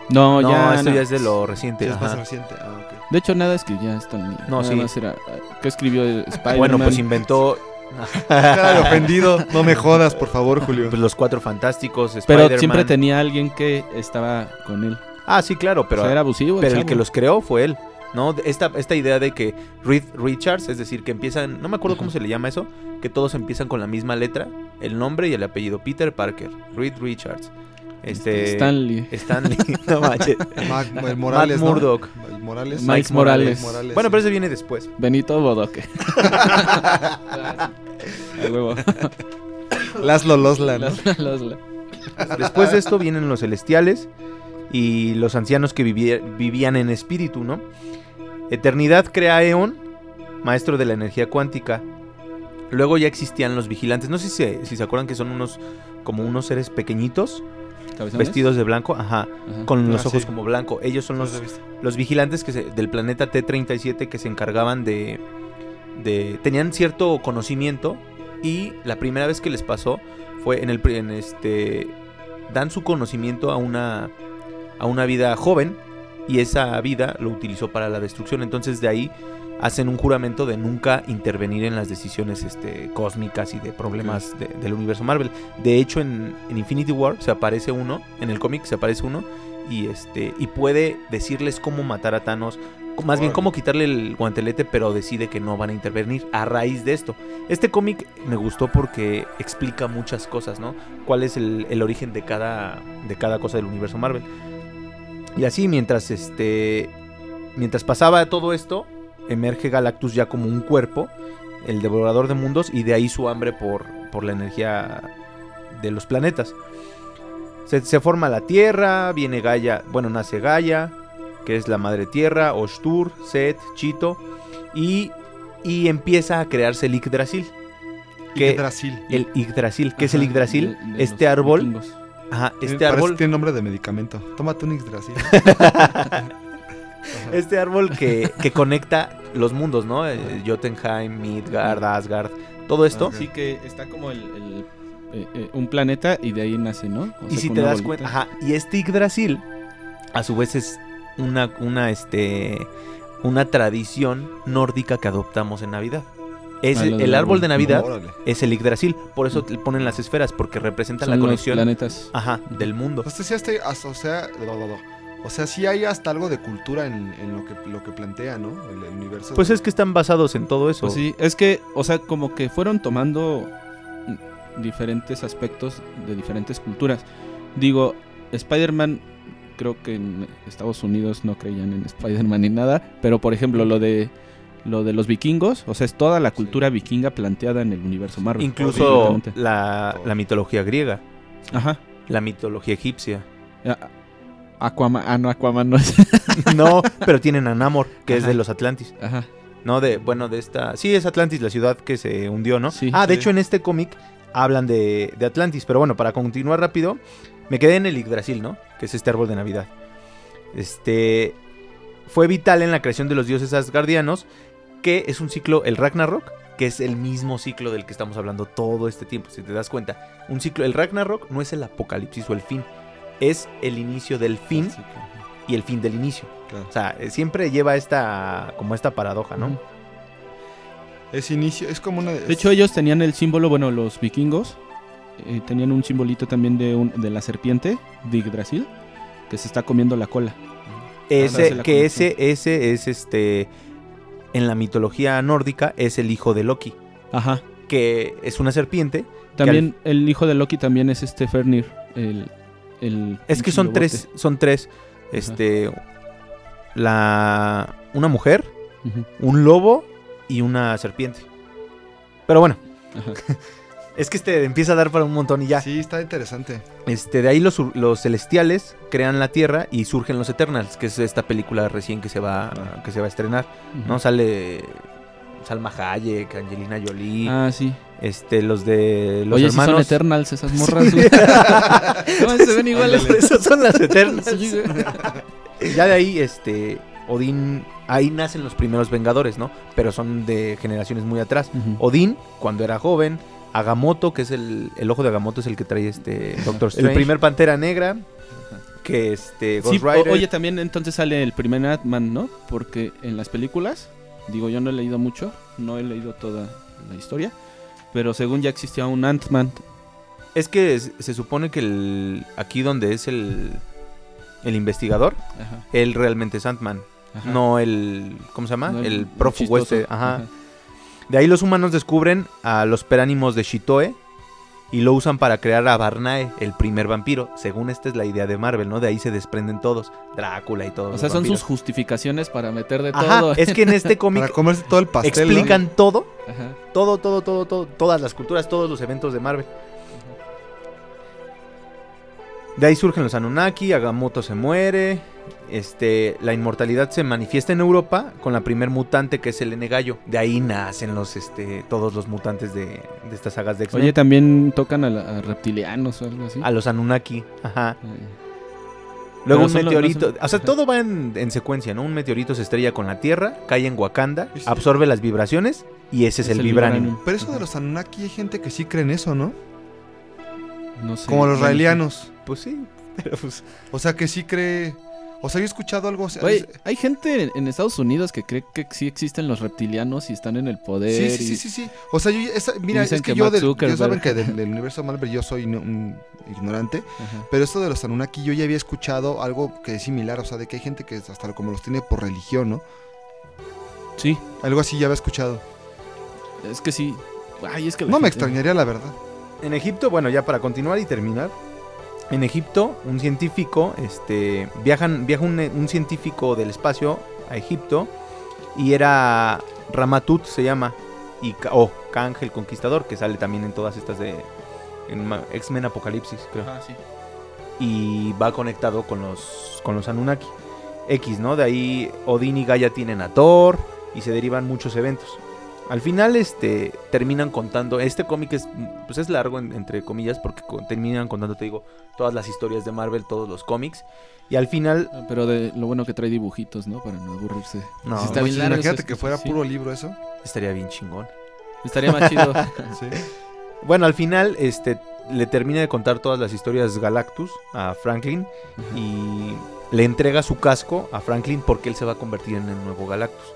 No, no, ya. esto no. ya es de lo reciente. Sí, es más reciente. Ah, ok. De hecho, nada escribía Stan Lee. No, Nada sí. más era. ah, ¿Qué escribió Spider-Man? Bueno, pues inventó Cara de ofendido. No me jodas, por favor, Julio. pues, los cuatro fantásticos, Pero siempre tenía alguien que estaba con él. Ah, sí, claro, pero, o sea, era abusivo. pero el que los creó fue él. ¿no? Esta, esta idea de que Reed Richards, es decir, que empiezan, no me acuerdo cómo se le llama eso, que todos empiezan con la misma letra, el nombre y el apellido, Peter Parker, Reed Richards, este, Stanley. Stanley, no manches. Mac- el Morales, Matt ¿no? Murdock. El Morales. Bueno, pero ese viene después. Benito Bodoque. Huevo. Laszlo Losla, Después de esto vienen los celestiales y los ancianos que vivían en espíritu, ¿no? Eternidad crea a Eon, maestro de la energía cuántica. Luego ya existían los vigilantes. No sé si, se- si se acuerdan que son unos como unos seres pequeñitos, ¿Cabezones? vestidos de blanco, ajá, Ajá. con los Ah, ojos sí. como blanco. Ellos son los, los vigilantes que se- del planeta T37 que se encargaban de, de tenían cierto conocimiento y la primera vez que les pasó fue en el en este dan su conocimiento a una a una vida joven y esa vida lo utilizó para la destrucción entonces de ahí hacen un juramento de nunca intervenir en las decisiones este, cósmicas y de problemas de- del universo Marvel. De hecho, en, en Infinity War se aparece uno, en el cómic se aparece uno, y, este, y puede decirles cómo matar a Thanos, más bien cómo quitarle el guantelete, pero decide que no van a intervenir a raíz de esto. Este cómic me gustó porque explica muchas cosas, ¿no? Cuál es el, el origen de cada, de cada cosa del universo Marvel. Y así, mientras este. Mientras pasaba todo esto, emerge Galactus ya como un cuerpo, el devorador de mundos, y de ahí su hambre por, por la energía de los planetas. Se, se forma la Tierra, viene Gaia, bueno, nace Gaia, que es la madre Tierra, Oshtur, Set, Chito, y, y empieza a crearse el Yggdrasil. Que- Brasil. El Yggdrasil, ¿qué es el Yggdrasil? de- de este árbol, vikingos. ajá, este árbol tiene nombre de medicamento. Tómate un Yggdrasil. Este árbol que, que conecta los mundos, ¿no? Eh, Jotunheim, Midgard, Asgard, todo esto. Sí que está como el, el, eh, eh, un planeta y de ahí nace, ¿no? O Y sea, si te das bolita. cuenta, ajá, y este Yggdrasil, a su vez es una, una, este, una tradición nórdica que adoptamos en Navidad. Es Ah, el, el árbol de Navidad es el Yggdrasil, por eso le ponen las esferas porque representa Son la los conexión, planetas. ajá, del mundo. O sea, sí hasta- hasta- o sea, lo- lo- lo- o sea, sí hay hasta algo de cultura en, en lo, que, lo que plantea, ¿no? El, el universo. Pues es que están basados en todo eso. Pues sí, es que, o sea, como que fueron tomando diferentes aspectos de diferentes culturas. Digo, Spider-Man, creo que en Estados Unidos no creían en Spider-Man ni nada, pero por ejemplo, lo de lo de los vikingos, o sea, es toda la cultura vikinga planteada en el universo Marvel. Incluso la, la mitología griega, Ajá. la mitología egipcia. Aquaman, ah, no, Aquaman no es. No, pero tienen a Namor, que es de los Atlantis. Ajá. No, de, bueno, de esta. Sí, es Atlantis, la ciudad que se hundió, ¿no? Sí, ah, de sí. hecho, en este cómic hablan de, de Atlantis. Pero bueno, para continuar rápido, me quedé en el Yggdrasil, ¿no? Que es este árbol de Navidad. Este. Fue vital en la creación de los dioses asgardianos, que es un ciclo, el Ragnarok, que es el mismo ciclo del que estamos hablando todo este tiempo, si te das cuenta. Un ciclo, el Ragnarok no es el apocalipsis o el fin, es el inicio del fin Sí, y el fin del inicio. Claro. O sea, eh, siempre lleva esta, como esta paradoja, ¿no? Es inicio, es como una. De hecho, ellos tenían el símbolo, bueno, los vikingos eh, tenían un simbolito también de, un, de la serpiente, de Yggdrasil, que se está comiendo la cola. Ese, hace la que ese, ese es este, en la mitología nórdica, es el hijo de Loki, Ajá. que es una serpiente. También el hijo de Loki también es este Fernir, el... el Es que son tres, son tres, este, la, una mujer, un lobo y una serpiente. Pero bueno, es que este empieza a dar para un montón y ya. Sí, está interesante. Este, de ahí los, los celestiales crean la Tierra y surgen los Eternals, que es esta película recién que se va, que se va a estrenar. ¿no? Sale Salma Hayek, Angelina Jolie, Ah, sí. Este, los de los Oye, si son hermanos. Eternals esas morras. no, se ven iguales. Esas son las Eternals. Ya de ahí, este, Odín, ahí nacen los primeros Vengadores, ¿no? Pero son de generaciones muy atrás. Ujú. Odín, cuando era joven, Agamotto, que es el, el ojo de Agamotto, es el que trae este Doctor El Strange. primer Pantera Negra, que este Ghost Sí, Rider. o- oye, también entonces sale el primer Ant-Man, ¿no? Porque en las películas, digo, yo no he leído mucho, no he leído toda la historia, pero según ya existía un Ant-Man. Es que es- se supone que el, aquí donde es el, el investigador, Ajá, él realmente es Ant-Man, ajá. no el, ¿cómo se llama? No el prófugo este, ajá. De ahí los humanos descubren a los peránimos de Shitoe y lo usan para crear a Barnae, el primer vampiro. Según esta es la idea de Marvel, ¿no? De ahí se desprenden todos, Drácula y todos. O los sea, son vampiros. sus justificaciones para meter de Ajá, todo. es que en este cómic Para comerse todo el pastel. ¿no? explican todo, Ajá. todo, todo, todo, todo, todas las culturas, todos los eventos de Marvel. De ahí surgen los Anunnaki, Agamotto se muere, este, la inmortalidad se manifiesta en Europa con la primer mutante que es el N-Gallo. De ahí nacen los, este, todos los mutantes de, de estas sagas de X-Men. Oye, también tocan a, la- a reptilianos o algo así. a los Anunnaki, ajá. Ay. Luego Pero un los- meteorito, no son- o sea, ajá. todo va en, en secuencia, ¿no? Un meteorito se estrella con la Tierra, cae en Wakanda, absorbe las vibraciones y ese es, Es el, el vibranium. vibranium. Pero eso de los Anunnaki hay gente que sí cree en eso, ¿no? No sé. Como los raelianos. Pues sí, pero pues... O sea, que sí cree... O sea, yo he escuchado algo... o sea, Güey, hay gente en, en Estados Unidos que cree que sí existen los reptilianos y están en el poder. Sí, sí, y- sí, sí, sí. O sea, yo, esa- mira, Dicen es que, que yo, del, saben que del, del universo Marvel yo soy no- un ignorante, Ajá. pero esto de los Anunnaki yo ya había escuchado algo que es similar, o sea, de que hay gente que hasta como los tiene por religión, ¿no? Sí, Algo así ya había escuchado. es que sí. Ay, es que No me extrañaría, la verdad. En Egipto, bueno, ya para continuar y terminar. En Egipto, un científico, este, viajan, viaja un, un científico del espacio a Egipto y era Ramatut, se llama, y o Kang el Conquistador, que sale también en todas estas de en X-Men Apocalipsis, creo. Ajá, sí. y va conectado con los con los Anunnaki. X, ¿no? De ahí Odín y Gaia tienen a Thor y se derivan muchos eventos. Al final este terminan contando, este cómic es pues es largo en- entre comillas porque terminan contando te digo todas las historias de Marvel, todos los cómics y al final Ah, Pero de lo bueno que trae dibujitos, ¿no? Para no aburrirse. no, está bien largo Imagínate que fuera sí. puro libro eso. estaría bien chingón. Estaría más chido. Sí. Bueno, al final este le termina de contar todas las historias Galactus a Franklin y le entrega su casco a Franklin porque él se va a convertir en el nuevo Galactus.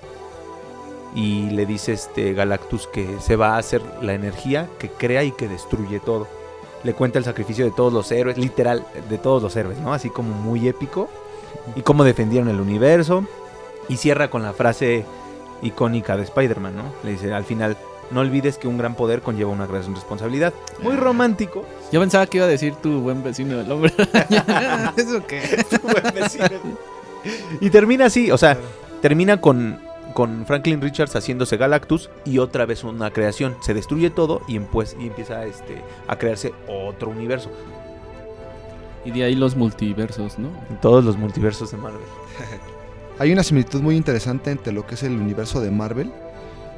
Y le dice este Galactus que se va a hacer la energía que crea y que destruye todo. Le cuenta el sacrificio de todos los héroes, literal, de todos los héroes, ¿no? Así como muy épico. Y cómo defendieron el universo. Y cierra con la frase icónica de Spider-Man, ¿no? Le dice al final, no olvides que un gran poder conlleva una gran responsabilidad. Muy romántico. Yo pensaba que iba a decir tu buen vecino del hombre. ¿Eso qué? Buen vecino. y termina así, o sea, termina con, con Franklin Richards haciéndose Galactus y otra vez una creación. Se destruye todo y, pues, y empieza este, a crearse otro universo. Y de ahí los multiversos, ¿no? Todos los multiversos de Marvel. Hay una similitud muy interesante entre lo que es el universo de Marvel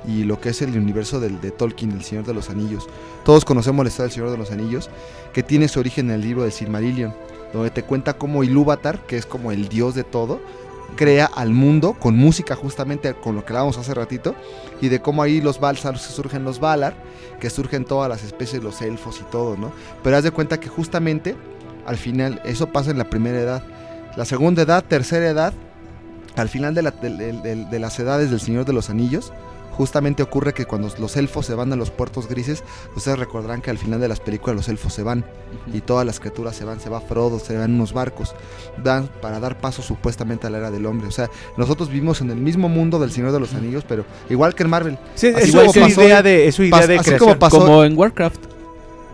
y lo que es el universo del, de Tolkien, el Señor de los Anillos. Todos conocemos la historia del Señor de los Anillos, que tiene su origen en el libro del Silmarillion, donde te cuenta cómo Ilúvatar, que es como el dios de todo, crea al mundo con música justamente con lo que hablábamos hace ratito, y de cómo ahí los Balsar surgen los Valar, que surgen todas las especies, los elfos y todo, ¿no? Pero haz de cuenta que justamente al final eso pasa en la primera edad. La segunda edad, tercera edad, al final de, la- de las edades del Señor de los Anillos, justamente ocurre que cuando los elfos se van a los puertos grises, ustedes recordarán que al final de las películas los elfos se van y todas las criaturas se van, se va Frodo, se van en unos barcos, dan para dar paso supuestamente a la era del hombre. O sea, nosotros vivimos en el mismo mundo del Señor de los Anillos, pero igual que en Marvel. Sí, Así es, como su pasó idea en- de, es su idea pas- de creación. como pasó- Como en Warcraft.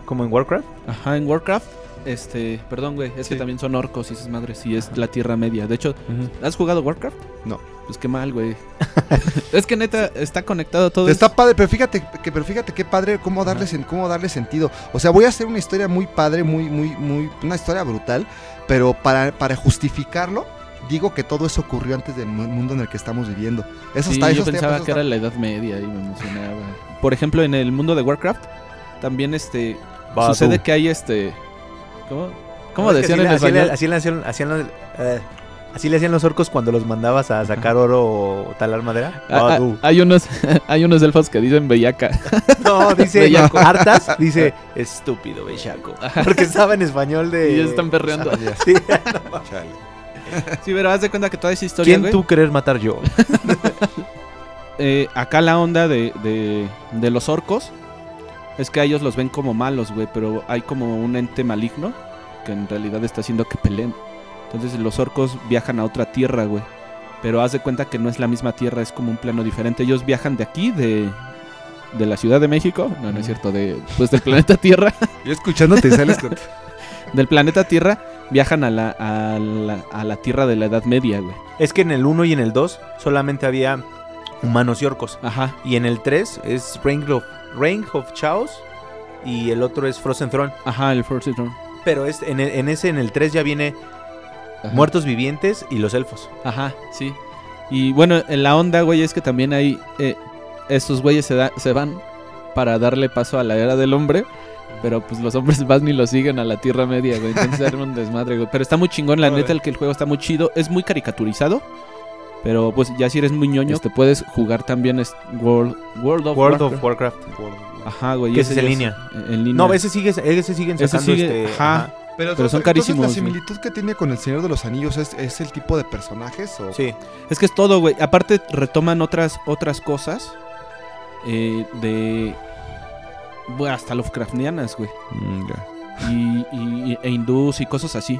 Como en Warcraft. Ajá, en Warcraft. Este, perdón, güey, es que también son orcos y esas madres, y es la Tierra Media. De hecho, ¿has jugado Warcraft? No. Pues qué mal, güey. es que neta, está conectado todo. Está es- padre, pero fíjate, que, pero fíjate qué padre cómo darle, sen- cómo darle sentido. O sea, voy a hacer una historia muy padre, muy, muy, muy, una historia brutal, pero para, para justificarlo, digo que todo eso ocurrió antes del mu- mundo en el que estamos viviendo. Eso Sí, está, yo eso está- pensaba eso que está- era la Edad Media y me emocionaba. Por ejemplo, en el mundo de Warcraft, también este sucede que hay este. ¿Cómo? ¿Cómo No, es que decían así en le- así le- español? Así Así le hacían los orcos cuando los mandabas a sacar oro o talar madera. Ah, Ah, ah, hay unos hay unos elfos que dicen bellaca. No, dice Bellaco. hartas, dice estúpido bellaco. Porque estaba en español de. Y ya están perreando. Sí. Chale. Sí, pero haz de cuenta que toda esa historia, ¿Quién güey, tú querer matar yo? eh, acá la onda de, de, de los orcos es que a ellos los ven como malos, güey, pero hay como un ente maligno que en realidad está haciendo que peleen. Entonces los orcos viajan a otra tierra, güey. Pero haz de cuenta que no es la misma tierra, es como un plano diferente. Ellos viajan de aquí, de, de la Ciudad de México, no, no es cierto, de, pues del planeta Tierra. Yo escuchándote sales con... del planeta Tierra viajan a la, a la, a la Tierra de la Edad Media, güey. Es que en el 1 y en el 2 solamente había humanos y orcos. Ajá. Y en el 3 es Reign of, Reign of Chaos y el otro es Frozen Throne. Ajá, el Force Throne. Pero es, en, en ese, en el 3 ya viene Ajá. muertos vivientes y los elfos. Ajá, sí. Y bueno, en la onda, güey, es que también hay. eh, estos güeyes se, da- se van para darle paso a la era del hombre. Pero pues los hombres van y lo siguen a la Tierra Media, güey. Entonces era un desmadre, güey. Pero está muy chingón, la neta, el que el juego está muy chido. Es muy caricaturizado. Pero pues ya si eres muy ñoño, te puedes jugar también es World, World of World Warcraft. of Warcraft. Ajá, güey. Que ese es en línea. En línea. No, ese sigue, ese siguen Ese sacando sigue- este. ajá. ajá. Pero, Pero son carísimos, La similitud que tiene con el Señor de los Anillos es, es el tipo de personajes o Sí. Es que es todo, güey. Aparte retoman otras otras cosas eh, de bueno, hasta Lovecraftianas, güey. Mm, ya. Y, y- e hindús y cosas así.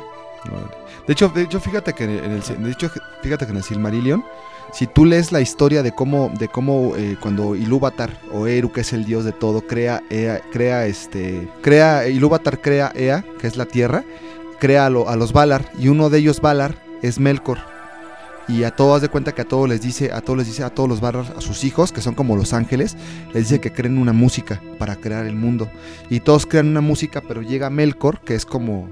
De hecho, de hecho fíjate que en el de hecho fíjate que en el Silmarillion si tú lees la historia de cómo de cómo eh, cuando Ilúvatar o Eru que es el dios de todo crea Ea- crea este crea Ilúvatar crea Ea que es la tierra crea a, lo- a los Valar y uno de ellos Valar es Melkor. Y a todos de cuenta que a todos les dice a todos les dice a todos los Valar a sus hijos que son como los ángeles les dice que creen una música para crear el mundo. Y todos crean una música pero llega Melkor que es como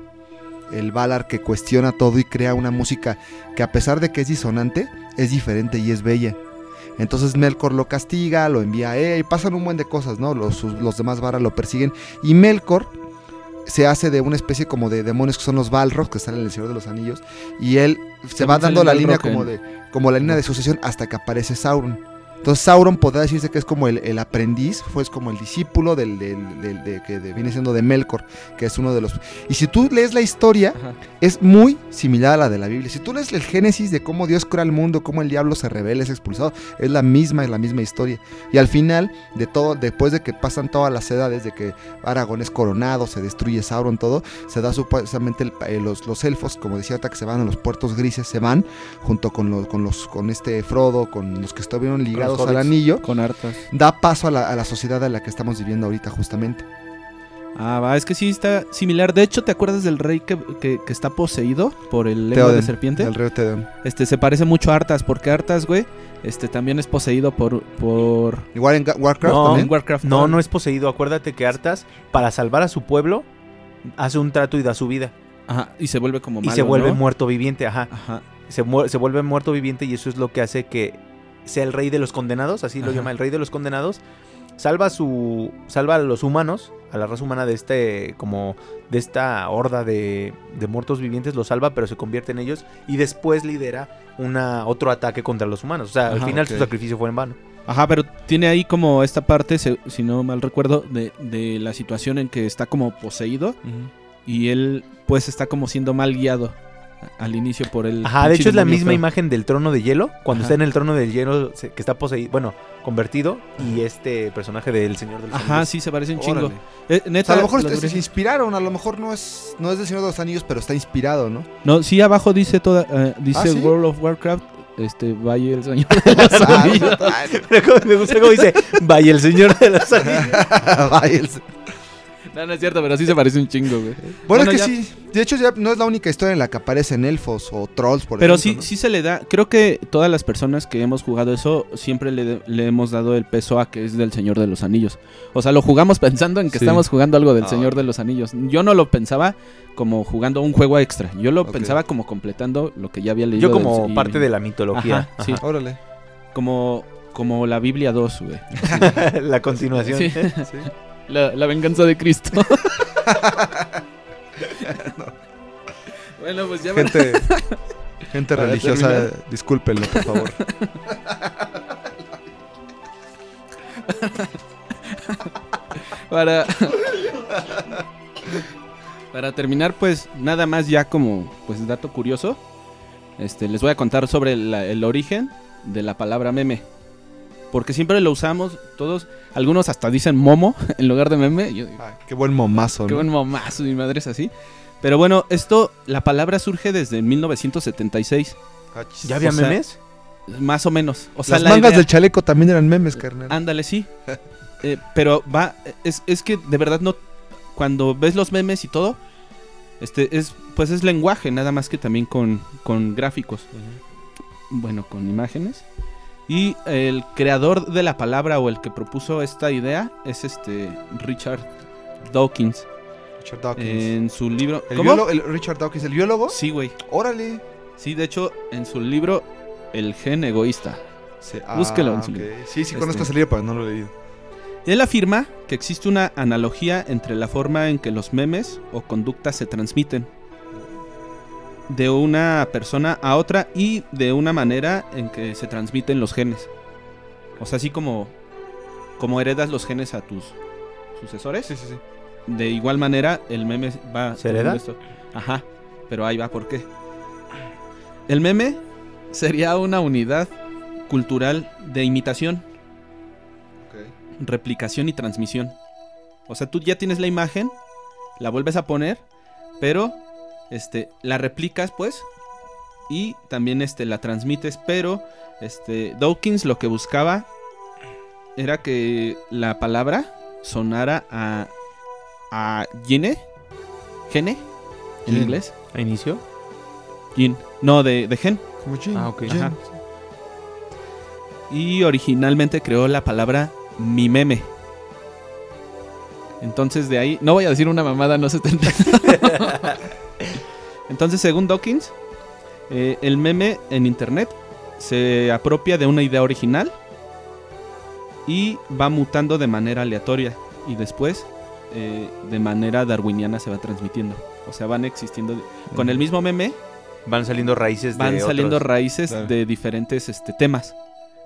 el Valar que cuestiona todo y crea una música que a pesar de que es disonante, es diferente y es bella. Entonces Melkor lo castiga, lo envía a él y pasan un buen de cosas, ¿no? Los, los demás Valar lo persiguen y Melkor se hace de una especie como de demonios que son los Balrogs que están en el Señor de los Anillos y él se También va dando la línea como de como la línea de sucesión hasta que aparece Sauron. Entonces Sauron podría decirse que es como el, el aprendiz, fue como el discípulo del, del- del- de, que viene siendo de Melkor, que es uno de los... Y si tú lees la historia, Ajá. es muy similar a la de la Biblia. Si tú lees el Génesis de cómo Dios crea el mundo, cómo el diablo se revela, es expulsado, es la misma, es la misma historia. Y al final de todo, después de que pasan todas las edades, de que Aragón es coronado, se destruye Sauron, todo, se da supuestamente el- eh, los, los elfos, como decía ahorita, que se van a los puertos grises, se van junto con los, con los, con este Frodo, con los que estuvieron ligados al anillo, Con hartas. da paso a la, a la sociedad a la que estamos viviendo ahorita justamente. Ah, va, es que sí está similar. De hecho, ¿te acuerdas del rey que, que- que está poseído por el lengua de serpiente? El rey Theoden. Este se parece mucho a Arthas, porque Arthas, güey, este también es poseído por por Igual en Warcraft No, también. en Warcraft. No, no es poseído. Acuérdate que Artas, para salvar a su pueblo, hace un trato y da su vida. Ajá, y se vuelve como y malo, se vuelve ¿no? muerto viviente, ajá. Ajá. Se, mu- se vuelve muerto viviente y eso es lo que hace que sea el rey de los condenados, así lo llama el rey de los condenados. Salva a su salva a los humanos, a la raza humana de este como de esta horda de, de muertos vivientes lo salva, pero se convierte en ellos y después lidera una otro ataque contra los humanos. O sea, al final su sacrificio fue en vano. Ajá, pero tiene ahí como esta parte, si no mal recuerdo, de, de la situación en que está como poseído y él pues está como siendo mal guiado al inicio por el... Ajá, de hecho es la misma feo. imagen del trono de hielo, cuando Ajá. está en el trono del hielo se- que está poseído, bueno, convertido y este personaje del Señor del Ajá, sí, se parece un chingo. Eh, O neta, sea, a lo mejor se, inspiraron, a lo mejor no es, no es del Señor de los Anillos, pero está inspirado, ¿no? No, sí, abajo dice toda, eh, dice ¿Ah, sí? World of Warcraft, este, vaya el señor de los Ah, Anillos. Me gusta cómo dice, vaya el Señor de los Anillos. Vaya, el- No, no es cierto, pero sí se parece un chingo, güey. Bueno, Bueno, es ya- que sí. De hecho, ya no es la única historia en la que aparecen elfos o trolls, por Pero ejemplo. sí, sí se le da. Creo que todas las personas que hemos jugado eso siempre le, le hemos dado el peso a que es del Señor de los Anillos. O sea, lo jugamos pensando en que Sí. estamos jugando algo del Ah, Señor de los Anillos. Yo no lo pensaba como jugando un juego extra. Yo lo pensaba como completando lo que ya había leído. Yo como del- y- parte de la mitología. Ajá, sí. Órale. Como, como la Biblia 2, güey. La continuación. Sí. Sí. La, la venganza de Cristo. Bueno, pues ya Gente, Gente Para religiosa, terminar. discúlpenlo, por favor. Para. Para terminar, pues nada más ya como pues dato curioso. Este, les voy a contar sobre la- el origen de la palabra meme. Porque siempre lo usamos todos, algunos hasta dicen momo en lugar de meme. Yo digo, Ah, qué buen momazo, qué ¿no? buen momazo, mi madre es así. Pero bueno, esto, la palabra surge desde 1976, Ah. ¿Ya había O sea, memes? más o menos. O sea, Las la mangas idea- del chaleco también eran memes, carnal. Ándale, sí. Eh, pero va, es, es que de verdad no, cuando ves los memes y todo, este es, pues es lenguaje, nada más que también con, con gráficos, bueno, con imágenes. Y el creador de la palabra o el que propuso esta idea es este Richard Dawkins. Richard Dawkins. En su libro. el, ¿Cómo? biólogo- el Richard Dawkins, ¿el biólogo? Sí, güey. Órale. Sí, de hecho, en su libro El gen egoísta. Sí, Búsquelo en ah, su libro. Sí, sí, Este- conozco ese libro, pero no lo he leído. Él afirma que existe una analogía entre la forma en que los memes o conductas se transmiten de una persona a otra y de una manera en que se transmiten los genes. O sea, así como, como heredas los genes a tus sucesores, Sí, sí, sí. de igual manera el meme va... ¿Se hereda? esto. Ajá, pero ahí va, ¿por qué? El meme sería una unidad cultural de imitación replicación y transmisión. O sea, tú ya tienes la imagen, la vuelves a poner, pero este la replicas pues y también este la transmites, pero este Dawkins lo que buscaba era que la palabra sonara a a gene, gene en Gen. inglés, ¿A inicio? Gin. no de, de gen. Como. Ah, ok. Ajá. y originalmente creó la palabra mi meme. Entonces de ahí, no voy a decir una mamada, no se te. Entonces, según Dawkins, eh, el meme en internet se apropia de una idea original y va mutando de manera aleatoria y después eh, de manera darwiniana se va transmitiendo. O sea, van existiendo con el mismo meme Van saliendo raíces de van saliendo otros. raíces Claro. de diferentes este, temas.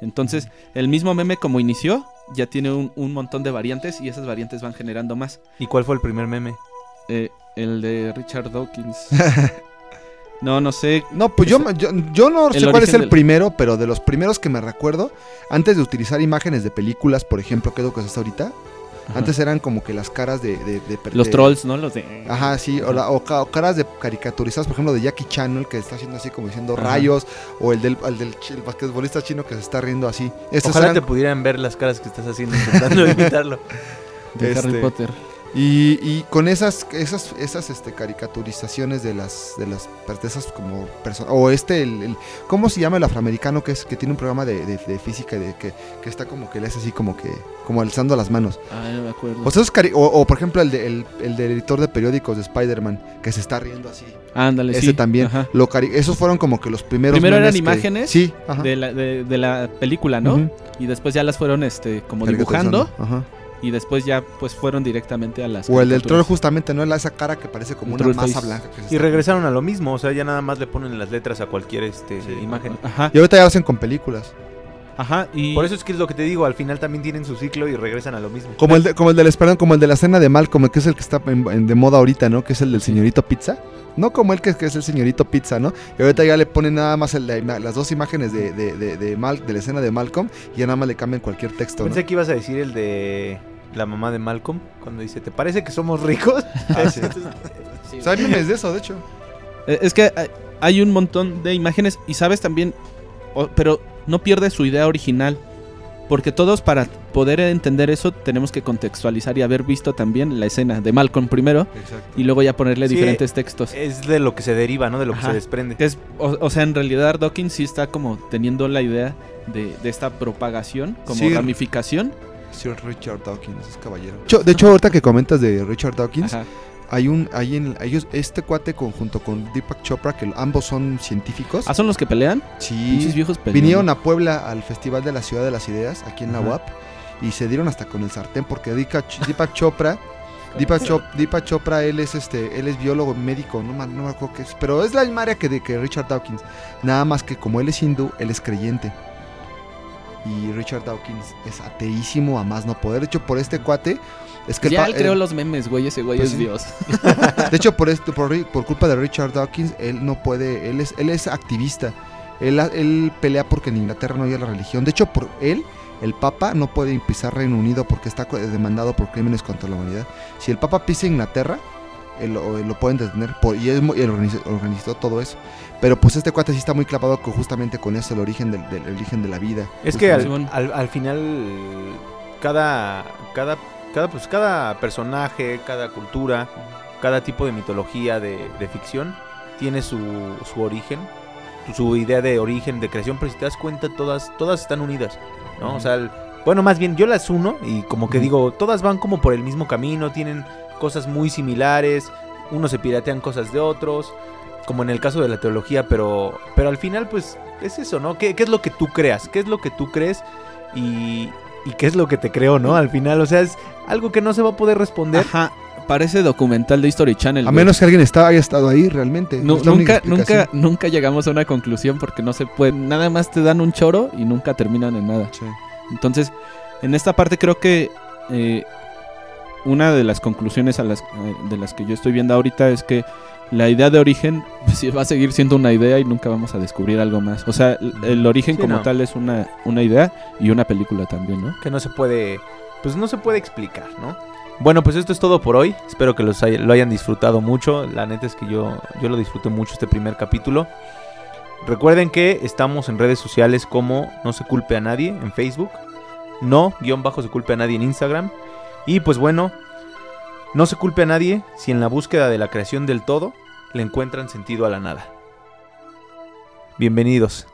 Entonces, el mismo meme como inició, ya tiene un, un montón de variantes y esas variantes van generando más. ¿Y cuál fue el primer meme? Eh, el de Richard Dawkins. no, no sé. No, pues yo, yo, yo no sé cuál es el del- primero, pero de los primeros que me recuerdo, antes de utilizar imágenes de películas, por ejemplo, que es lo que se hace ahorita, Ajá. antes eran como que las caras de... de- de- Los de- trolls, ¿no? Los de... Ajá, sí, o, la- o ca- o caras de caricaturizadas, por ejemplo, de Jackie Chan, el que está haciendo así como diciendo Ajá. rayos, o el del, el del el basquetbolista chino que se está riendo así. Estos Ojalá eran- te pudieran ver las caras que estás haciendo intentando imitarlo. de Harry este, Potter. Y, y con esas esas esas este caricaturizaciones de las de las de esas como personas o este el, el- cómo se llama el afroamericano que es que tiene un programa de, de- de física de que, que está como que le hace así como que como alzando las manos Ah, no me acuerdo. o, sea, esos cari- o, o, por ejemplo el, de- el, el del editor de periódicos de Spider-Man que se está riendo así Ándale, ese sí. también Ajá. lo cari- esos fueron como que los primeros Primero eran que- imágenes sí. De la, de, de la película, ¿no? Y después ya las fueron este como dibujando ajá. Y después ya pues fueron directamente a las o el del troll justamente no es la esa cara que parece como El una masa face. blanca que se Y regresaron a lo mismo, o sea, ya nada más le ponen las letras a cualquier este, imagen. Ajá. y ahorita ya lo hacen con películas Ajá, y Por eso es que es lo que te digo, al final también tienen su ciclo y regresan a lo mismo. Como el, de, como el del, perdón, como el de la escena de Malcolm, que es el que está en- en- de moda ahorita, ¿no? Que es el del señorito pizza. No como el que, que es el señorito pizza, ¿no? Y ahorita ya le ponen nada más el- las dos imágenes de, de, de, de Mal- de la escena de Malcolm y ya nada más le cambian cualquier texto, ¿no? Pensé que ibas a decir el de la mamá de Malcolm, cuando dice, ¿te parece que somos ricos? Ah, sí. O sea, hay memes de eso, de hecho. Eh, Es que hay- un montón de imágenes y sabes también, pero no pierde su idea original. Porque todos para poder entender eso tenemos que contextualizar y haber visto también la escena de Malcolm primero Exacto. y luego ya ponerle Sí, diferentes textos. Es de lo que se deriva, ¿no? De lo que se desprende. Es, o, o sea, en realidad Dawkins sí está como teniendo la idea de, de esta propagación, como Sí. ramificación. Sir Richard Dawkins, es caballero. De hecho, de hecho, ahorita que comentas de Richard Dawkins, Ajá. hay un, hay en, ellos, este cuate con, junto con Deepak Chopra, que ambos son científicos. Ah, ¿son los que pelean? sí. Viejos. Vinieron a Puebla al Festival de la Ciudad de las Ideas, aquí en la. UAP, y se dieron hasta con el sartén porque Deepak Deepak Chopra Deepak, Chopra, él es este, él es biólogo médico, no, no me acuerdo qué es, pero es la misma área que, de, que Richard Dawkins. Nada más que como él es hindú, él es creyente. Y Richard Dawkins es ateísimo a más no poder. De hecho, por este cuate, es que ya él creó los memes, güey, ese güey pues es Dios. De hecho, por esto, por, por, culpa de Richard Dawkins, él no puede, él es, él es activista. Él, él pelea porque en Inglaterra no haya la religión. De hecho, por él el Papa no puede pisar Reino Unido porque está demandado por crímenes contra la humanidad. Si el Papa pisa Inglaterra, lo, pueden detener por, y él, organizó, todo eso. Pero pues este cuate sí está muy clavado justamente con eso, el origen del, origen de la vida. Es que al, final cada, cada, cada, pues, cada personaje, cada cultura, cada tipo de mitología de, ficción tiene su, su origen, su idea de origen, de creación, pero si te das cuenta, todas, todas están unidas. ¿no? O sea, bueno, más bien yo las uno y como que digo, todas van como por el mismo camino, tienen cosas muy similares, unos se piratean cosas de otros, como en el caso de la teología, pero, pero al final pues es eso, ¿no? ¿Qué, es lo que tú creas? ¿Qué es lo que tú crees? Y, y qué es lo que te creo, ¿no? Al final, o sea, es algo que no se va a poder responder. Ajá. Parece documental de History Channel. A menos que alguien está, haya estado ahí realmente. nunca, nunca, nunca llegamos a una conclusión porque no se puede. Nada más te dan un choro y nunca terminan en nada. Entonces, en esta parte creo que eh, una de las conclusiones a las, eh, de las que yo estoy viendo ahorita es que la idea de origen pues, va a seguir siendo una idea y nunca vamos a descubrir algo más. O sea, el, origen como tal es una, una idea y una película también, ¿no? Que no se puede, pues no se puede explicar, ¿no? Bueno, pues esto es todo por hoy. Espero que los lo hayan disfrutado mucho. La neta es que yo, yo lo disfruté mucho este primer capítulo. Recuerden que estamos en redes sociales como No se culpe a nadie en Facebook. No, guion bajo se culpe a nadie en Instagram. Y pues bueno, no se culpe a nadie si en la búsqueda de la creación del todo le encuentran sentido a la nada. Bienvenidos.